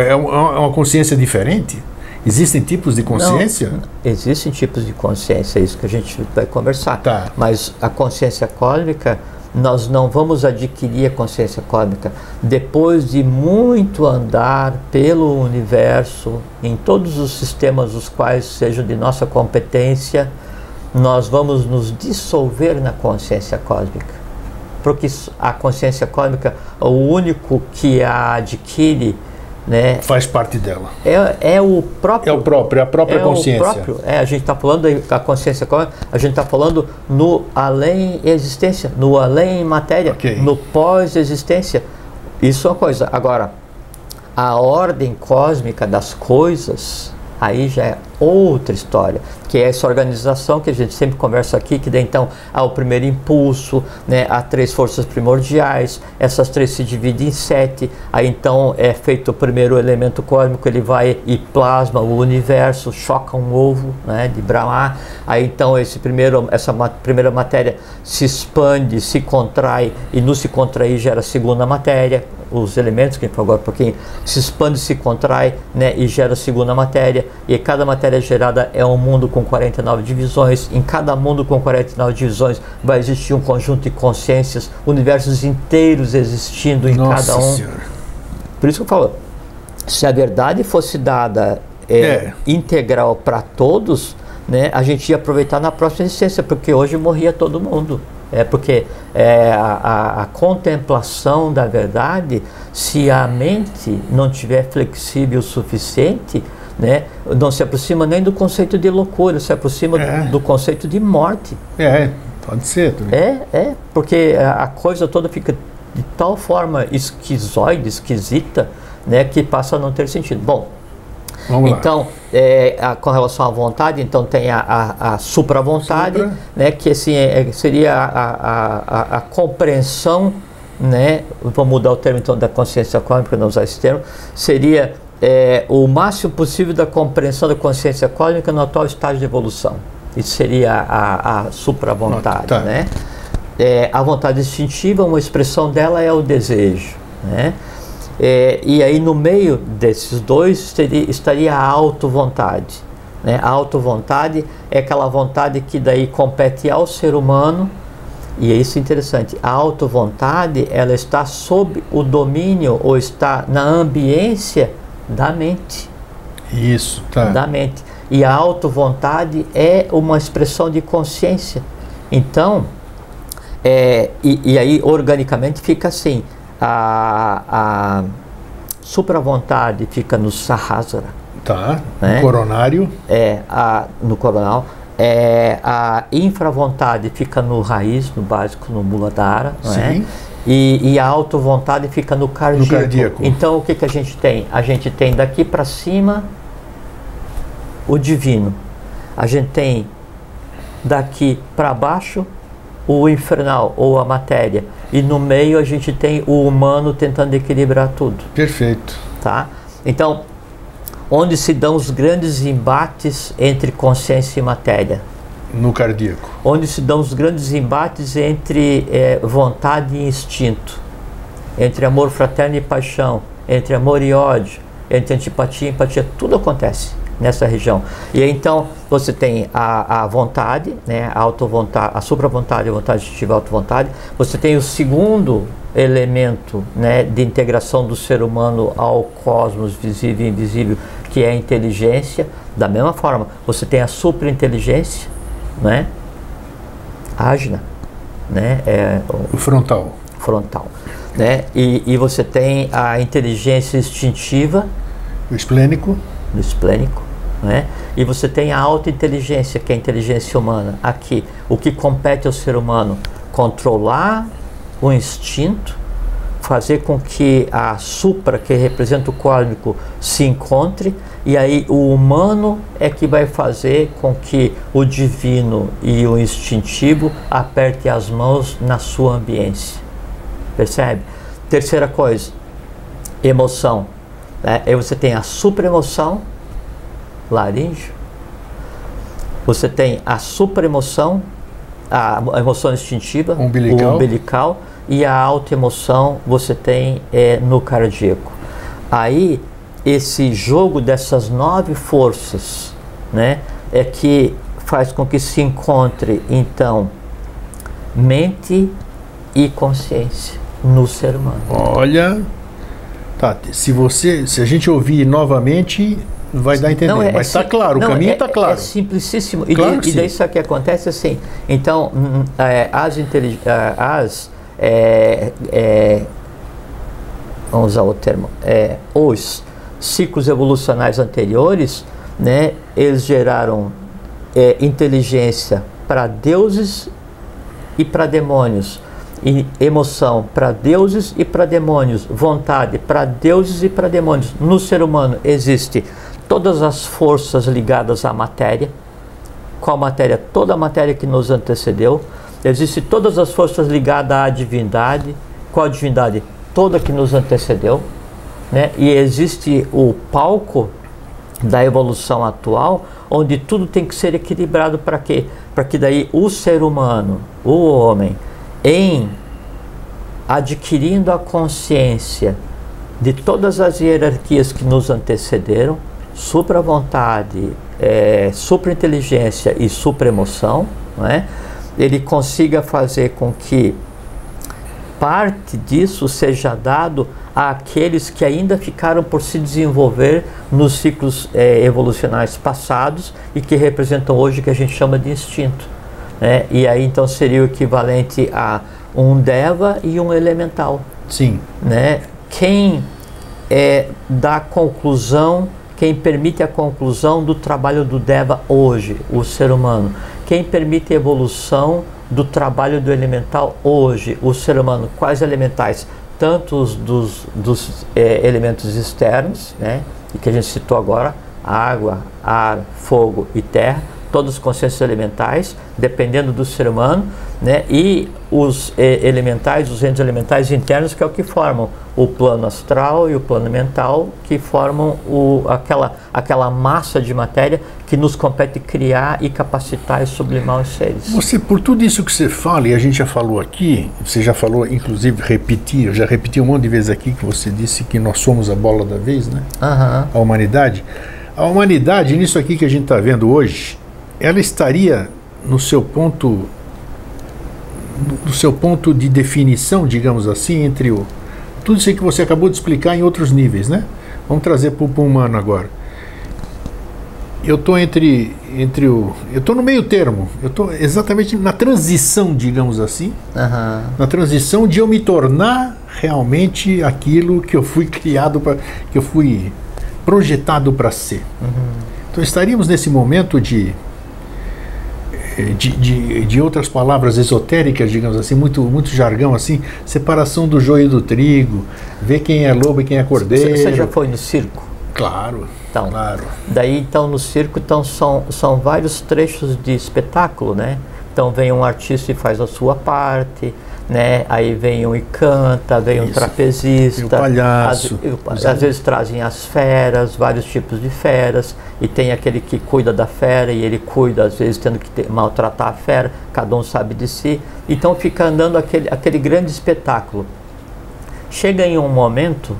É, um- é uma consciência diferente? Existem tipos de consciência? Não, existem tipos de consciência, é isso que a gente vai conversar. Tá. Mas a consciência cósmica, nós não vamos adquirir a consciência cósmica depois de muito andar pelo universo, em todos os sistemas os quais sejam de nossa competência, nós vamos nos dissolver na consciência cósmica. Porque a consciência cósmica, o único que a adquire, né, Faz parte dela. é, é o próprio É o próprio, é a própria é consciência. O próprio, é, a gente está falando aí, a consciência cósmica, a gente está falando no além existência, no além matéria, Ok. no pós-existência. Isso é uma coisa. Agora, a ordem cósmica das coisas, aí já é outra história, que é essa organização que a gente sempre conversa aqui, que daí então há o primeiro impulso, né, há três forças primordiais, essas três se dividem em sete, aí então é feito o primeiro elemento cósmico, ele vai e plasma o universo, choca um ovo né, de Brahma, aí então esse primeiro, essa primeira matéria se expande, se contrai, e no se contrair gera a segunda matéria, os elementos que a agora um pouquinho, se expande, se contrai né, e gera a segunda matéria, e cada matéria gerada é um mundo com 49 divisões, em cada mundo com 49 divisões vai existir um conjunto de consciências, universos inteiros existindo em Nossa cada um. Senhora. Por isso que eu falo, se a verdade fosse dada é, É. integral para todos, né, a gente ia aproveitar na próxima existência, porque hoje morria todo mundo. É porque é, a, a- a contemplação da verdade, se a mente não tiver flexível o suficiente, né, não se aproxima nem do conceito de loucura, se aproxima É. do, do conceito de morte. É, pode ser. também. É, é, porque a a coisa toda fica de tal forma esquizoide, esquisita, né, que passa a não ter sentido. Bom, Vamos então, é, a- com relação à vontade, então tem a, a, a supra-vontade, Supra. né, que assim, é- é- seria a, a, compreensão, né, vou mudar o termo então da consciência cósmica, não usar esse termo, seria é, o máximo possível da compreensão da consciência cósmica no atual estágio de evolução. Isso seria a, a supra-vontade, Tá. né? É, a vontade instintiva, uma expressão dela é o desejo, né? É, e aí no meio desses dois teria- estaria a auto-vontade. Né? A auto-vontade é aquela vontade que daí compete ao ser humano, e é isso interessante, a auto-vontade ela está sob o domínio ou está na ambiência da mente Isso, tá. da mente. E a auto-vontade é uma expressão de consciência. Então, é, e, e aí organicamente fica assim: a, a supra-vontade fica no Sahasrara, Tá. né? Coronário. é, a, no coronal. É, a infra-vontade fica no raiz, no básico, no Muladhara. não é? E, e a auto-vontade fica no cardíaco. cardíaco. Então o que, que a gente tem? A gente tem daqui para cima o divino. A gente tem daqui para baixo o infernal ou a matéria. E no meio a gente tem o humano tentando equilibrar tudo Perfeito. tá? Então, onde se dão os grandes embates entre consciência e matéria, No cardíaco. onde se dão os grandes embates entre eh, vontade e instinto, entre amor fraterno e paixão, entre amor e ódio, entre antipatia e empatia, tudo acontece nessa região. E então você tem a, a vontade, né, a auto-vontade, a supra-vontade, a vontade instintiva, a auto-vontade. Você tem o segundo elemento né, de integração do ser humano ao cosmos visível e invisível, que é a inteligência. Da mesma forma, você tem a supra-inteligência, né, ágina, né, é o O frontal. frontal. né? E, e você tem a inteligência instintiva, O esplênico. do esplênico, né? E você tem a alta inteligência, que é a inteligência humana. Aqui, o que compete ao ser humano? Controlar o instinto, fazer com que a supra, que representa o cósmico, se encontre, e aí o humano é que vai fazer com que o divino e o instintivo apertem as mãos na sua ambiência. Percebe? Terceira coisa, emoção. Né? Aí você tem a supraemoção, laríngeo. Você tem a supraemoção, a emoção instintiva, Umbilical. umbilical, e a alta emoção você tem é, no cardíaco. Aí, esse jogo dessas nove forças, né, é que faz com que se encontre, então, mente e consciência no ser humano. Olha. Tá, se você. Se a gente ouvir novamente, vai dar a entender. Não, é- Mas é está sim- claro, o não, caminho é- está claro. É simplicíssimo. E, Claro daí, que e daí só que acontece assim. Então, hum, é, as, as é, é, vamos usar o termo, é, os ciclos evolucionais anteriores, né, eles geraram é, inteligência para deuses e para demônios, e emoção para deuses e para demônios, vontade para deuses e para demônios. No ser humano existe todas as forças ligadas à matéria, qual matéria? Toda a matéria que nos antecedeu. Existe todas as forças ligadas à divindade, qual a divindade? Toda que nos antecedeu, né? E existe o palco da evolução atual, onde tudo tem que ser equilibrado para quê? Para que daí o ser humano, o homem, em adquirindo a consciência de todas as hierarquias que nos antecederam, supra-vontade, é, supra-inteligência e supra-emoção, não é? ele consiga fazer com que parte disso seja dado àqueles que ainda ficaram por se desenvolver nos ciclos eh, evolucionais passados e que representam hoje o que a gente chama de instinto. Né? E aí então seria o equivalente a um Deva e um elemental. Sim. Né? Quem é, dá conclusão, quem permite a conclusão do trabalho do Deva hoje, o ser humano. Quem permite a evolução do trabalho do elemental hoje, o ser humano. Quais elementais? Tanto os dos, dos eh, elementos externos, né, que a gente citou agora, água, ar, fogo e terra, todas as consciências elementais, dependendo do ser humano, né, e os eh, elementais, os entes elementais internos, que é o que formam o plano astral e o plano mental, que formam o, aquela, aquela massa de matéria que nos compete criar e capacitar e sublimar os seres. Você, por tudo isso que você fala, e a gente já falou aqui, você já falou, inclusive, repetir, eu já repeti um monte de vezes aqui que você disse que nós somos a bola da vez, né? Aham. A humanidade. A humanidade, nisso aqui que a gente está vendo hoje, ela estaria no seu ponto no seu ponto de definição, digamos assim, entre o tudo isso que você acabou de explicar em outros níveis, né? Vamos trazer para o humano agora. Eu estou entre entre o eu estou no meio termo. Eu estou exatamente na transição, digamos assim, Aham. na transição de eu me tornar realmente aquilo que eu fui criado para que eu fui projetado para ser. Então estaríamos nesse momento de de, de, de outras palavras esotéricas, digamos assim, muito, muito jargão assim, separação do joio e do trigo, ver quem é lobo e quem é cordeiro. Você já foi no circo? Claro, Então, claro. Daí então no circo então, são, são vários trechos de espetáculo, né? Então vem um artista e faz a sua parte, né? Aí vem um e canta, vem um Isso. trapezista, E o palhaço. Às, às vezes trazem as feras, vários tipos de feras, e tem aquele que cuida da fera e ele cuida às vezes tendo que ter- maltratar a fera, cada um sabe de si. Então fica andando aquele, aquele grande espetáculo. Chega em um momento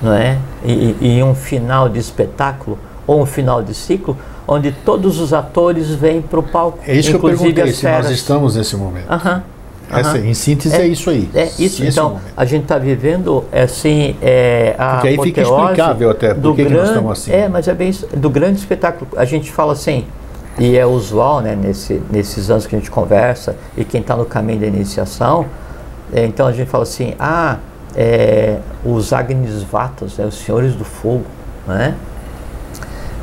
não é? E, e- um final de espetáculo ou um final de ciclo, onde todos os atores vêm para o palco, É isso que eu inclusive perguntei, se nós estamos nesse momento. Aham, Essa, em síntese é, isso aí. É isso, Esse então a gente está vivendo assim é, a Porque aí fica explicável até por que que nós grande- estamos assim. É, mas é bem do grande espetáculo. A gente fala assim, e é usual, né, nesse, nesses anos que a gente conversa e quem está no caminho da iniciação, é, então a gente fala assim, ah, é, os Agnisvatas, né, os senhores do fogo, né?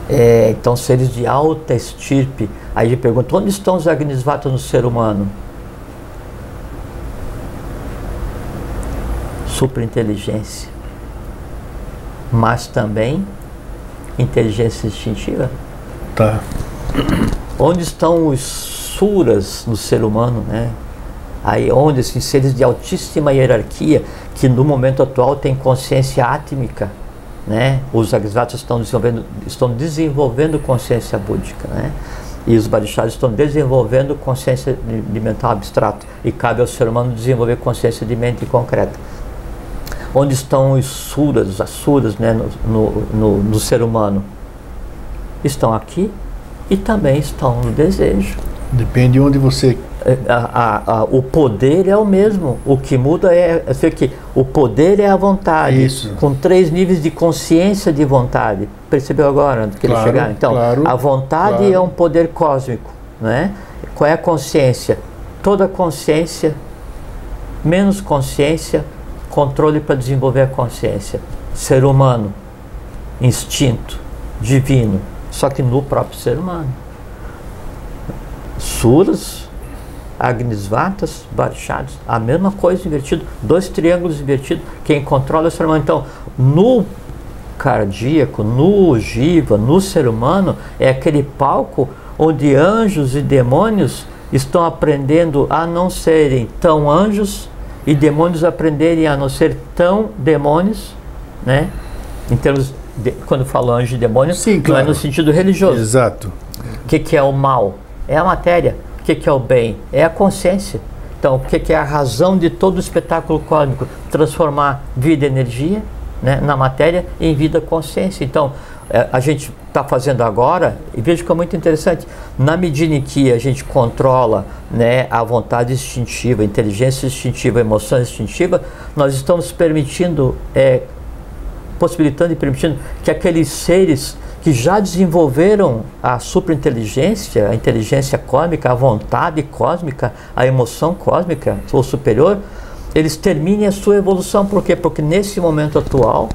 É, então, seres de alta estirpe. Aí ele pergunta: onde estão os Agnisvatas no ser humano? Superinteligência, mas também inteligência instintiva. Tá. Onde estão os suras no ser humano, né? Aí onde esses seres de altíssima hierarquia que no momento atual têm consciência átmica, né? Os Agnisvatas estão desenvolvendo, estão desenvolvendo consciência búdica, né? E os Badisharas estão desenvolvendo consciência de, de mental abstrato. E cabe ao ser humano desenvolver consciência de mente concreta. Onde estão os suras, os asuras né, no, no, no, no ser humano? Estão aqui e também estão no desejo. Depende de onde você. A, a, a, o poder é o mesmo. O que muda é, é que o poder é a vontade. Isso. Com três níveis de consciência de vontade. Percebeu agora que Claro, ele chegar? Então, claro, a vontade claro. é um poder cósmico, né? Qual é a consciência? Toda consciência, menos consciência, controle para desenvolver a consciência. Ser humano, instinto, divino, só que no próprio ser humano. Suras, Agnisvatas, Barishadas, a mesma coisa invertido, dois triângulos invertidos, quem controla é o ser humano. Então, no cardíaco, no jiva, no ser humano, é aquele palco onde anjos e demônios estão aprendendo a não serem tão anjos e demônios aprenderem a não ser tão demônios, né? Em termos de, quando falo anjo e demônio, Sim, não é claro. no sentido religioso. Exato. O que, que é o mal? É a matéria. O que, que é o bem? É a consciência. Então, o que, que é a razão de todo o espetáculo cósmico? Transformar vida e energia né, na matéria em vida consciência. Então, a gente está fazendo agora, e vejo que é muito interessante, na medida em que a gente controla né, a vontade instintiva, a inteligência instintiva, a emoção instintiva, nós estamos permitindo eh, possibilitando e permitindo que aqueles seres que já desenvolveram a superinteligência, a inteligência cósmica, a vontade cósmica, a emoção cósmica ou superior, eles terminem a sua evolução. Por quê? Porque nesse momento atual,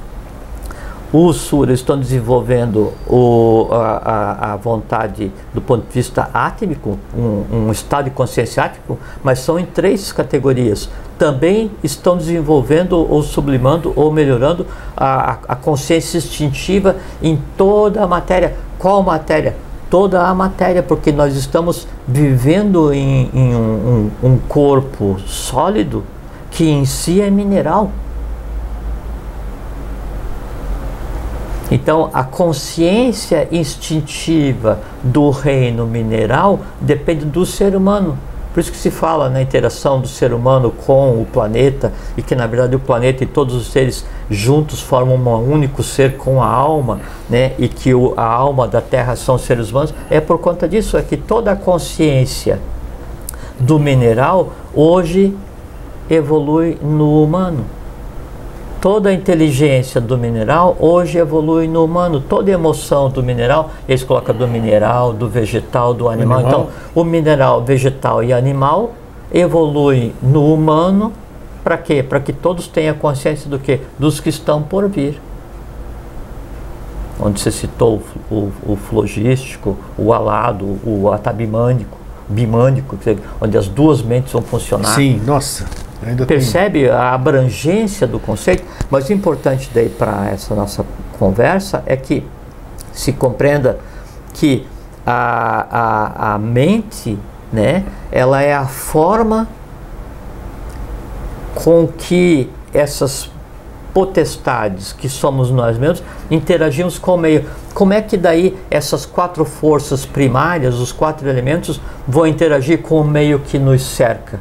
os suras estão desenvolvendo o, a, a, vontade do ponto de vista átmico, um, um estado de consciência átmico, mas são em três categorias. Também estão desenvolvendo ou sublimando ou melhorando a, a- a consciência instintiva em toda a matéria. Qual matéria? Toda a matéria, porque nós estamos vivendo em, em um, um- um corpo sólido que em si é mineral. Então, a consciência instintiva do reino mineral depende do ser humano. Por isso que se fala na interação do ser humano com o planeta e que na verdade o planeta e todos os seres juntos formam um único ser com a alma, né? E que o- a alma da Terra são seres humanos. É por conta disso é que toda a consciência do mineral hoje evolui no humano. Toda a inteligência do mineral hoje evolui no humano. Toda a emoção do mineral, eles colocam do mineral, do vegetal, do animal. Animal. Então, o mineral, vegetal e animal evolui no humano para quê? Para que todos tenham consciência do que? Dos que estão por vir. Onde você citou o, o, o flogístico, o alado, o quer dizer, onde as duas mentes vão funcionar. Sim, nossa. Ainda tem. Percebe a abrangência do conceito? Mas o importante daí para essa nossa conversa é que se compreenda que a, a, a mente, né, ela é a forma com que essas potestades que somos nós mesmos interagimos com o meio. Como é que daí essas quatro forças primárias, os quatro elementos, vão interagir com o meio que nos cerca?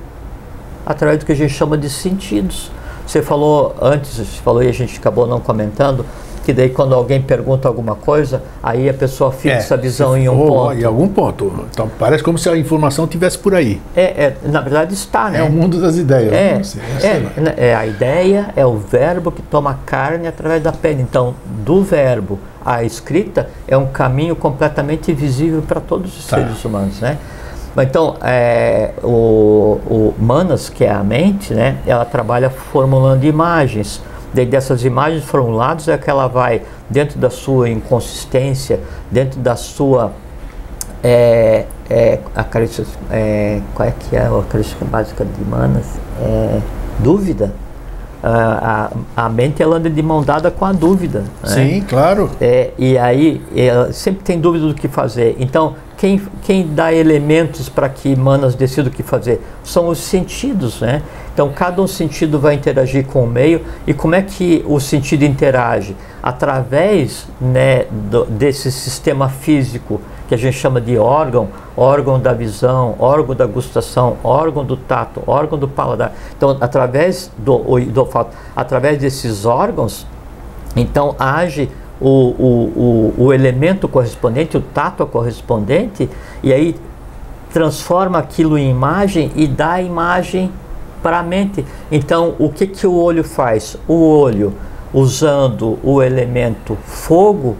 Através do que a gente chama de sentidos. Você falou antes, você falou e a gente acabou não comentando, que daí quando alguém pergunta alguma coisa, aí a pessoa fixa a visão em um ponto. Em algum ponto. Então, parece como se a informação tivesse por aí. É, é, na verdade está, né? É o mundo das ideias. É, sei, lá. é, né, é a ideia, é o verbo que toma carne através da pele. Então, do verbo à escrita é um caminho completamente visível para todos os Tá. seres humanos, né? Então, é, o, o Manas, que é a mente, né, ela trabalha formulando imagens. Daí dessas imagens formuladas é que ela vai, dentro da sua inconsistência, dentro da sua. É, é, a é, qual é que é a característica básica de Manas? É, dúvida. A, a, a, mente ela anda de mão dada com a dúvida. Né? Sim, claro. É, e aí ela sempre tem dúvida do que fazer. Então, quem, quem dá elementos para que Manas decida o que fazer? São os sentidos, né? Então, cada um sentido vai interagir com o meio. E como é que o sentido interage? Através né, do, desse sistema físico que a gente chama de órgão, órgão da visão, órgão da gustação, órgão do tato, órgão do paladar. Então, através do, do olfato, através desses órgãos, então age o, o, o, o elemento correspondente, o tato correspondente, e aí transforma aquilo em imagem e dá a imagem para a mente. Então, o que, que o olho faz? O olho, usando o elemento fogo,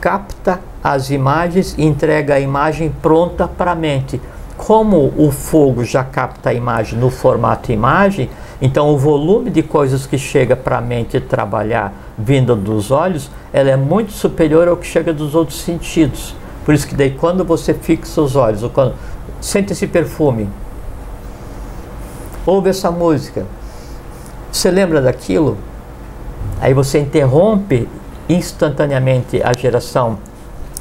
capta as imagens e entrega a imagem pronta para a mente. Como o fogo já capta a imagem no formato imagem, então o volume de coisas que chega para a mente trabalhar vinda dos olhos, ela é muito superior ao que chega dos outros sentidos. Por isso que daí quando você fixa os olhos, ou quando sente esse perfume, ouve essa música, você lembra daquilo? Aí você interrompe instantaneamente a geração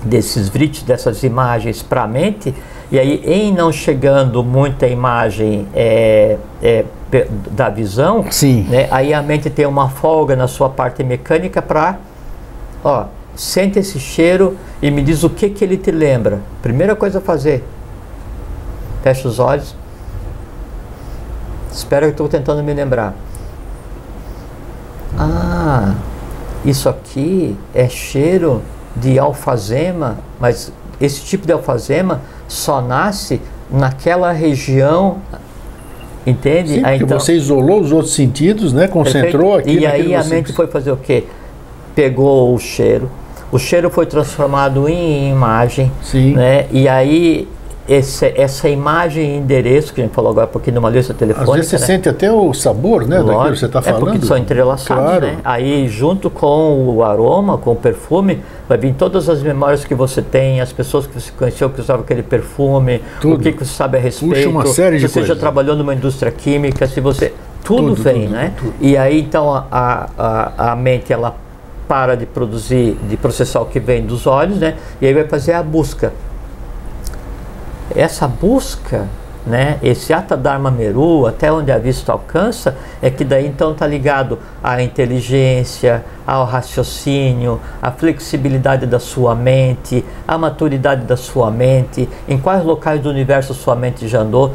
desses vrits, dessas imagens para a mente, e aí em não chegando muita imagem é, é, da visão, Sim. Né, aí a mente tem uma folga na sua parte mecânica para, ó, sente esse cheiro e me diz o que que ele te lembra. Primeira coisa a fazer, fecha os olhos, espera que estou tentando me lembrar. Ah, isso aqui é cheiro de alfazema, mas esse tipo de alfazema só nasce naquela região Entende? Sim, aí, então, você isolou os outros sentidos, né? Concentrou perfeito. E aí a mente foi fazer o quê? Pegou o cheiro, o cheiro foi transformado em imagem, Sim. né? E aí esse, essa imagem e endereço que a gente falou agora um pouquinho numa lista telefônica. Às vezes você né? sente até o sabor, né? Lógico, daquilo que você está falando. É porque são entrelaçados, claro. né? Aí junto com o aroma, com o perfume, vai vir todas as memórias que você tem, as pessoas que você conheceu que usavam aquele perfume, Tudo. o que, que você sabe a respeito. Puxa uma série de se você coisas. já trabalhou numa indústria química, se você. Tudo, tudo vem, tudo, né? Tudo, e aí então a, a, a mente ela para de produzir, de processar o que vem dos olhos, né? E aí vai fazer a busca essa busca, né, esse Ata Dharma Meru, até onde a vista alcança, é que daí então está ligado à inteligência, ao raciocínio, à flexibilidade da sua mente, à maturidade da sua mente, em quais locais do universo sua mente já andou.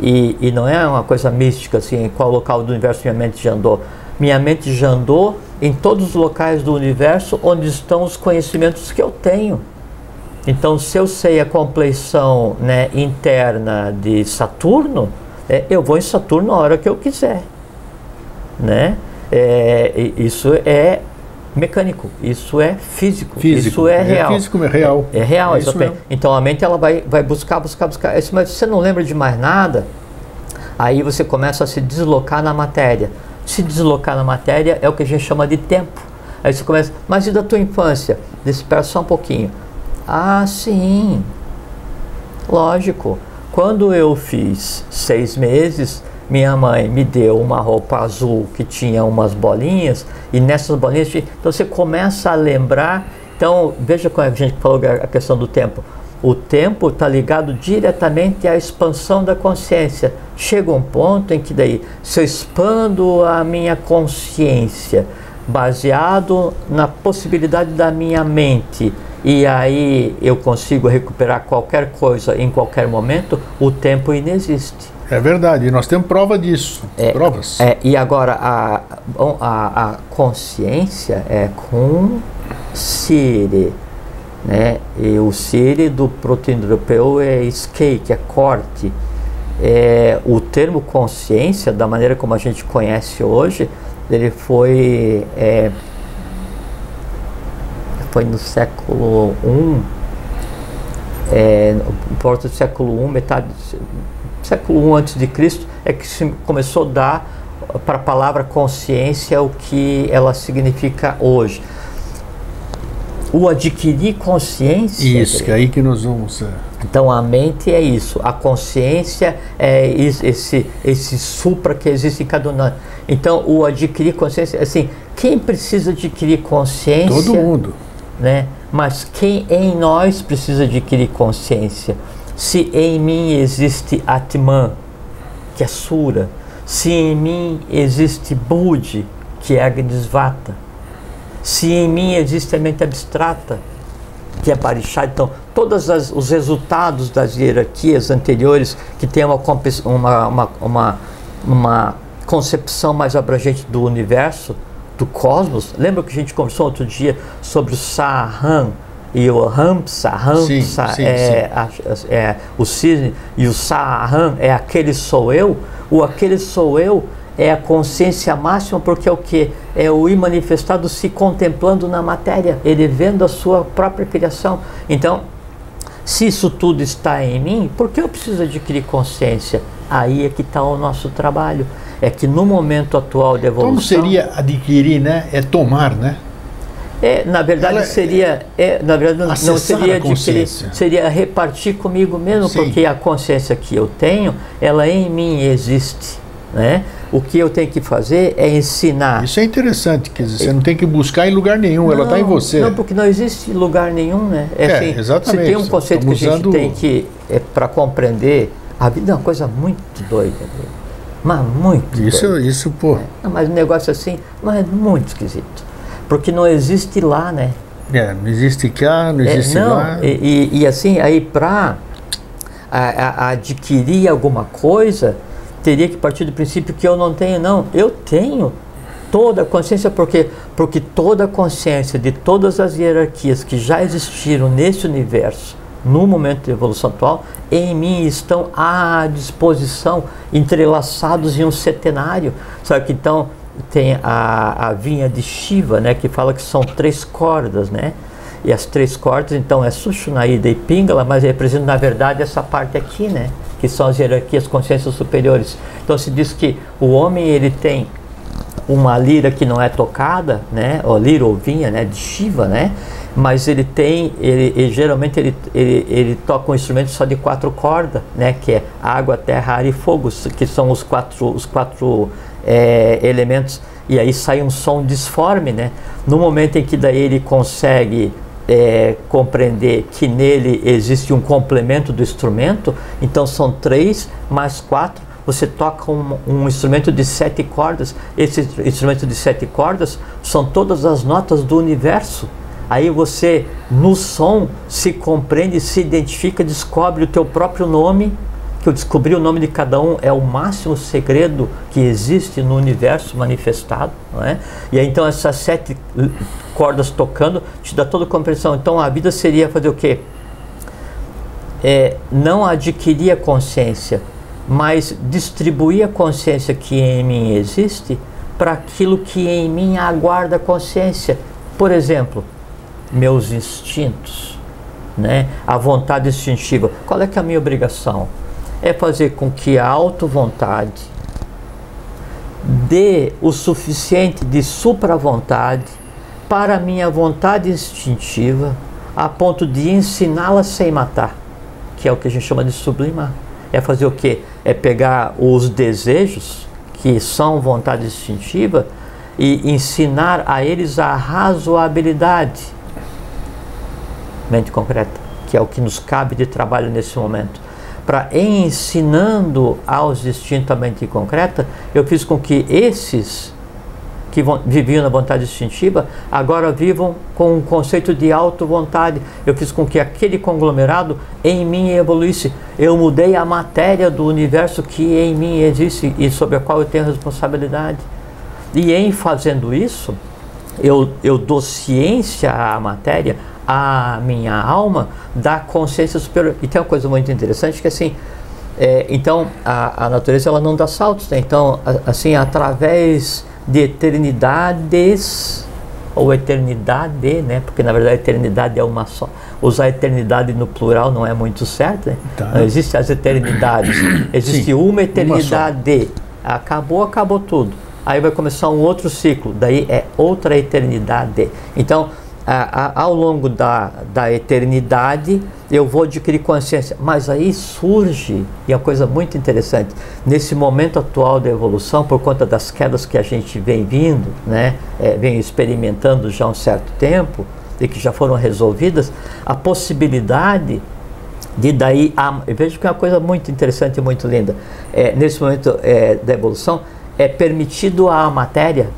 E, e não é uma coisa mística assim, em qual local do universo minha mente já andou. Minha mente já andou em todos os locais do universo onde estão os conhecimentos que eu tenho. Então, se eu sei a compleição né, interna de Saturno, é, eu vou em Saturno a hora que eu quiser. Né? É, isso é mecânico, isso é físico, físico. isso é, é real. É físico, é real. É, é real, é Então a mente ela vai, vai buscar, buscar, buscar. Mas você não lembra de mais nada, aí você começa a se deslocar na matéria. Se deslocar na matéria é o que a gente chama de tempo. Aí você começa, mas e da tua infância? Espera só um pouquinho. Ah, sim. Lógico. Quando eu fiz seis meses, minha mãe me deu uma roupa azul que tinha umas bolinhas, e nessas bolinhas, então você começa a lembrar. Então, veja como a gente falou a questão do tempo. O tempo está ligado diretamente à expansão da consciência. Chega um ponto em que daí, se eu expando a minha consciência, baseado na possibilidade da minha mente, e aí eu consigo recuperar qualquer coisa em qualquer momento, o tempo inexiste. É verdade, e nós temos prova disso, é, provas. É, e agora a, a, a consciência é com Siri, né? E o Siri do proto-europeu é skate, é corte. É, o termo consciência, da maneira como a gente conhece hoje, ele foi é, foi no século I, é, por volta do século I, metade do século I antes de Cristo, é que se começou a dar para a palavra consciência o que ela significa hoje. O adquirir consciência. Isso, que é aí que nós vamos. É. Então a mente é isso, a consciência é esse, esse supra que existe em cada um. Então o adquirir consciência, assim, quem precisa adquirir consciência? Todo mundo. Né? Mas quem em nós precisa adquirir consciência? Se em mim existe Atman, que é Sura, se em mim existe Budi, que é Agnisvata, se em mim existe a mente abstrata, que é Parishad, então todos os resultados das hierarquias anteriores que têm uma, uma, uma, uma, uma concepção mais abrangente do universo, do cosmos, lembra que a gente conversou outro dia sobre o Sahan, e o Ramsa, Ramsa é, é, o cisne e o Sahan é aquele sou eu, o aquele sou eu é a consciência máxima porque é o que? É o I manifestado se contemplando na matéria, ele vendo a sua própria criação. Então, se isso tudo está em mim, por que eu preciso adquirir consciência? Aí é que está o nosso trabalho. É que no momento atual de evolução. Como seria adquirir, né? É tomar, né? É, na verdade Ela seria, é, na verdade não, seria adquirir, seria repartir comigo mesmo, Sim. porque a consciência que eu tenho, ela em mim existe, né? O que eu tenho que fazer é ensinar. Isso é interessante, quer dizer, você não tem que buscar em lugar nenhum, não, ela está em você. Não, porque não existe lugar nenhum, né? É, é assim, exatamente. Você tem um conceito Estamos que a gente usando... tem que, é, para compreender, a vida é uma coisa muito doida, mas muito Isso, doida. isso, pô. É, mas um negócio assim, mas é muito esquisito. Porque não existe lá, né? É, não existe cá, não é, existe é, não, lá. E, e, e assim, aí para adquirir alguma coisa, teria que partir do princípio que eu não tenho, não. Eu tenho toda a consciência, porque, porque toda a consciência de todas as hierarquias que já existiram nesse universo, no momento de evolução atual, em mim estão à disposição, entrelaçados em um centenário. Sabe que então tem a, a vinha de Shiva, né, que fala que são três cordas, né? E as três cordas, então, é Sushunaída e Pingala, mas representam, na verdade, essa parte aqui, né? Que são as hierarquias consciências superiores. Então, se diz que o homem, ele tem uma lira que não é tocada, né? Ou lira ou vinha, né? De Shiva, né? Mas ele tem, ele, ele geralmente ele, ele, ele, toca um instrumento só de quatro cordas, né? Que é água, terra, ar e fogo, que são os quatro, os quatro é, elementos e aí sai um som disforme, né? No momento em que daí ele consegue é, compreender que nele existe um complemento do instrumento, então são três mais quatro. Você toca um, um instrumento de sete cordas. Esse instrumento de sete cordas são todas as notas do universo. Aí você, no som, se compreende, se identifica, descobre o teu próprio nome que eu descobri o nome de cada um é o máximo segredo que existe no universo manifestado, não é? E aí, então essas sete cordas tocando te dá toda a compreensão. Então a vida seria fazer o quê? É, não adquirir a consciência, mas distribuir a consciência que em mim existe para aquilo que em mim aguarda consciência. Por exemplo, meus instintos, né? a vontade instintiva. Qual é que é a minha obrigação? é fazer com que a auto-vontade dê o suficiente de supra-vontade para a minha vontade instintiva, a ponto de ensiná-la sem matar, que é o que a gente chama de sublimar. É fazer o quê? É pegar os desejos, que são vontade instintiva, e ensinar a eles a razoabilidade. Mente concreta, que é o que nos cabe de trabalho nesse momento para ensinando aos distintamente concreta, eu fiz com que esses que viviam na vontade instintiva agora vivam com um conceito de auto-vontade. Eu fiz com que aquele conglomerado em mim evoluísse. Eu mudei a matéria do universo que em mim existe e sobre a qual eu tenho responsabilidade. E em fazendo isso, eu, eu dou ciência à matéria, a minha alma da consciência superior. E tem uma coisa muito interessante que assim, é, então a, a, natureza ela não dá saltos, né? então a, assim através de eternidades ou eternidade, né? Porque na verdade a eternidade é uma só. Usar eternidade no plural não é muito certo, né? Tá. Não existe as eternidades. Existe Sim, uma eternidade. Uma acabou, acabou tudo. Aí vai começar um outro ciclo, daí é outra eternidade. Então, a, a, ao longo da, da eternidade, eu vou adquirir consciência. Mas aí surge, e é uma coisa muito interessante, nesse momento atual da evolução, por conta das quedas que a gente vem vindo, né, é, vem experimentando já um certo tempo, e que já foram resolvidas, a possibilidade de daí. A, vejo que é uma coisa muito interessante e muito linda. É, nesse momento é, da evolução, é permitido à matéria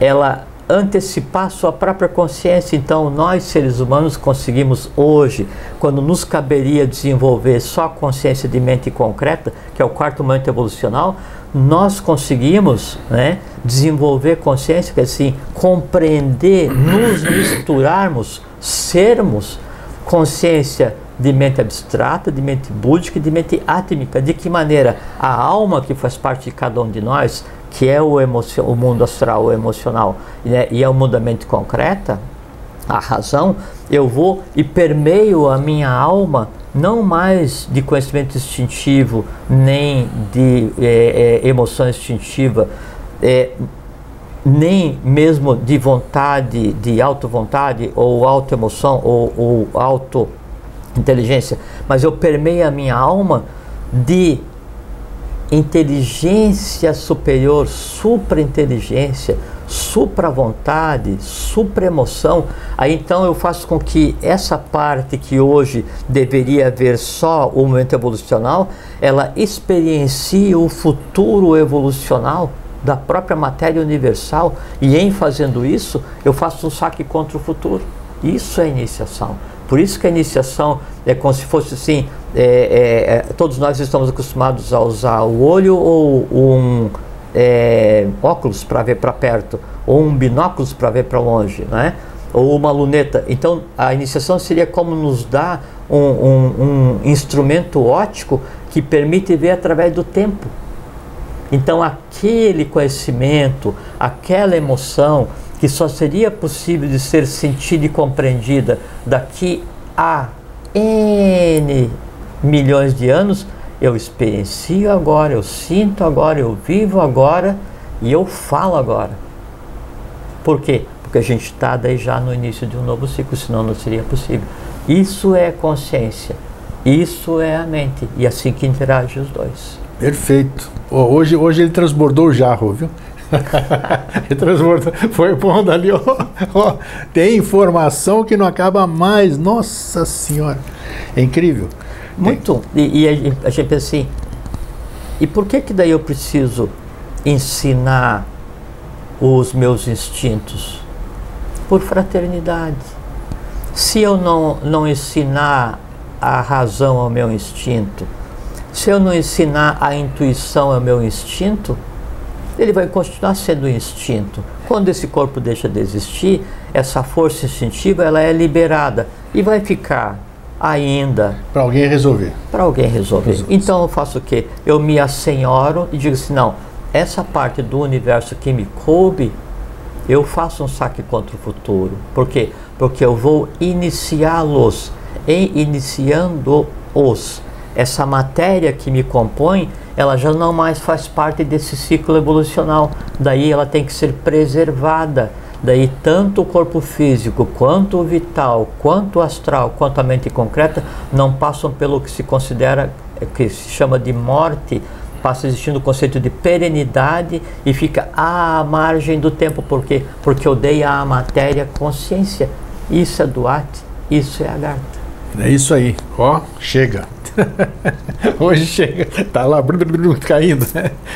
ela antecipar sua própria consciência. Então, nós seres humanos conseguimos hoje, quando nos caberia desenvolver só consciência de mente concreta, que é o quarto momento evolucional, nós conseguimos né, desenvolver consciência, que é assim, compreender, nos misturarmos, sermos consciência de mente abstrata, de mente búdica e de mente átmica. De que maneira a alma que faz parte de cada um de nós que é o, o mundo astral, o emocional, né, e é o mundo da mente concreta, a razão, eu vou e permeio a minha alma não mais de conhecimento instintivo, nem de é, é, emoção instintiva, é, nem mesmo de vontade, de auto-vontade, ou auto-emoção, ou, ou auto-inteligência, mas eu permeio a minha alma de inteligência superior, supra-inteligência, supra-vontade, supra-emoção, aí então eu faço com que essa parte que hoje deveria ver só o momento evolucional, ela experiencie o futuro evolucional da própria matéria universal e em fazendo isso eu faço um saque contra o futuro. Isso é iniciação. Por isso que a iniciação é como se fosse assim, é, é, é, todos nós estamos acostumados a usar o olho ou um é, óculos para ver para perto, ou um binóculos para ver para longe, né? ou uma luneta. Então a iniciação seria como nos dar um, um, um instrumento óptico que permite ver através do tempo. Então aquele conhecimento, aquela emoção, que só seria possível de ser sentida e compreendida daqui a N milhões de anos, eu experiencio agora, eu sinto agora, eu vivo agora e eu falo agora. Por quê? Porque a gente está daí já no início de um novo ciclo, senão não seria possível. Isso é consciência, isso é a mente, e assim que interage os dois. Perfeito. Hoje, hoje ele transbordou o jarro, viu? foi pondo ali, ó, ó, tem informação que não acaba mais. Nossa Senhora, é incrível. Muito. E, e a, gente pensa assim, e por que que daí eu preciso ensinar os meus instintos? Por fraternidade. Se eu não, não ensinar a razão ao meu instinto, se eu não ensinar a intuição ao meu instinto, ele vai continuar sendo instinto. Quando esse corpo deixa de existir, essa força instintiva ela é liberada e vai ficar ainda para alguém resolver. Para alguém resolver. resolver. Então eu faço o quê? Eu me assenhoro e digo assim, não, essa parte do universo que me coube, eu faço um saque contra o futuro. Por quê? Porque eu vou iniciá-los. Em iniciando-os, essa matéria que me compõe, ela já não mais faz parte desse ciclo evolucional. Daí ela tem que ser preservada. Daí tanto o corpo físico, quanto o vital, quanto o astral, quanto a mente concreta não passam pelo que se considera, que se chama de morte, passa existindo o conceito de perenidade e fica à margem do tempo. Por quê? Porque dei à matéria consciência. Isso é Duarte, isso é Agartha. É isso aí. Ó, chega. Hoje chega, tá lá caindo.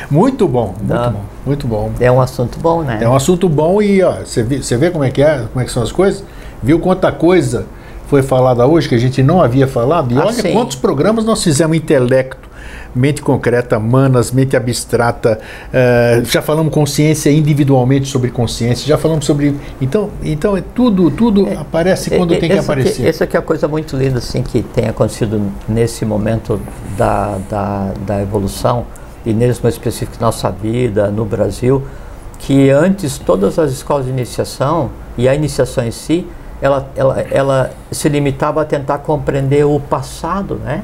Muito bom, muito Não. bom, muito bom. É um assunto bom, né? É um assunto bom e ó, você vê, você vê como é que é, como é que são as coisas? Viu quanta coisa foi falada hoje que a gente não havia falado? E ah, olha sim. quantos programas nós fizemos intelecto mente concreta, manas, mente abstrata, uh, já falamos consciência individualmente sobre consciência, já falamos sobre. Então, então é tudo, tudo é, aparece quando é, tem que aparecer. essa aqui é a coisa muito linda assim, que tem acontecido nesse momento da, da, da evolução, e mesmo específico na nossa vida, no Brasil, que antes todas as escolas de iniciação e a iniciação em si, ela, ela, ela se limitava a tentar compreender o passado, né?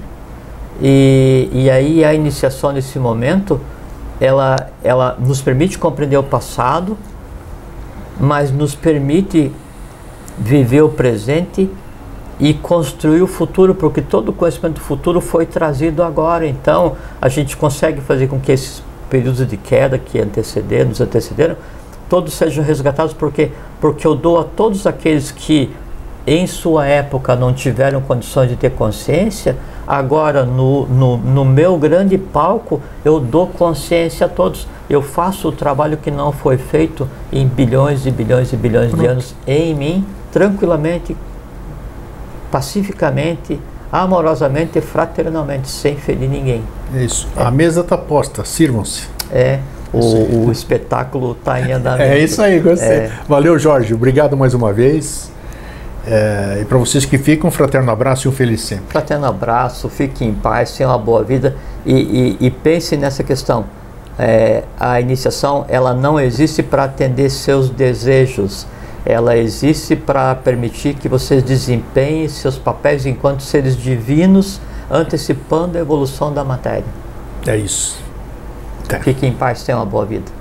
E, e aí a iniciação nesse momento, ela, ela nos permite compreender o passado, mas nos permite viver o presente e construir o futuro, porque todo o conhecimento do futuro foi trazido agora. Então, a gente consegue fazer com que esses períodos de queda que antecederam, nos antecederam, todos sejam resgatados, porque porque eu dou a todos aqueles que em sua época não tiveram condições de ter consciência, agora no, no, no meu grande palco eu dou consciência a todos. Eu faço o trabalho que não foi feito em bilhões e bilhões e bilhões Pronto. de anos em mim, tranquilamente, pacificamente, amorosamente e fraternalmente, sem ferir ninguém. É isso. É. A mesa está posta, sirvam-se. É. O, o espetáculo está em andamento. É isso aí, gostei. É. Valeu, Jorge. Obrigado mais uma vez. É, e para vocês que ficam, um fraterno abraço e um feliz sempre. Fraterno abraço, fique em paz, tenha uma boa vida e, e, e pense nessa questão. É, a iniciação ela não existe para atender seus desejos, ela existe para permitir que vocês desempenhem seus papéis enquanto seres divinos, antecipando a evolução da matéria. É isso. Fique em paz, tenha uma boa vida.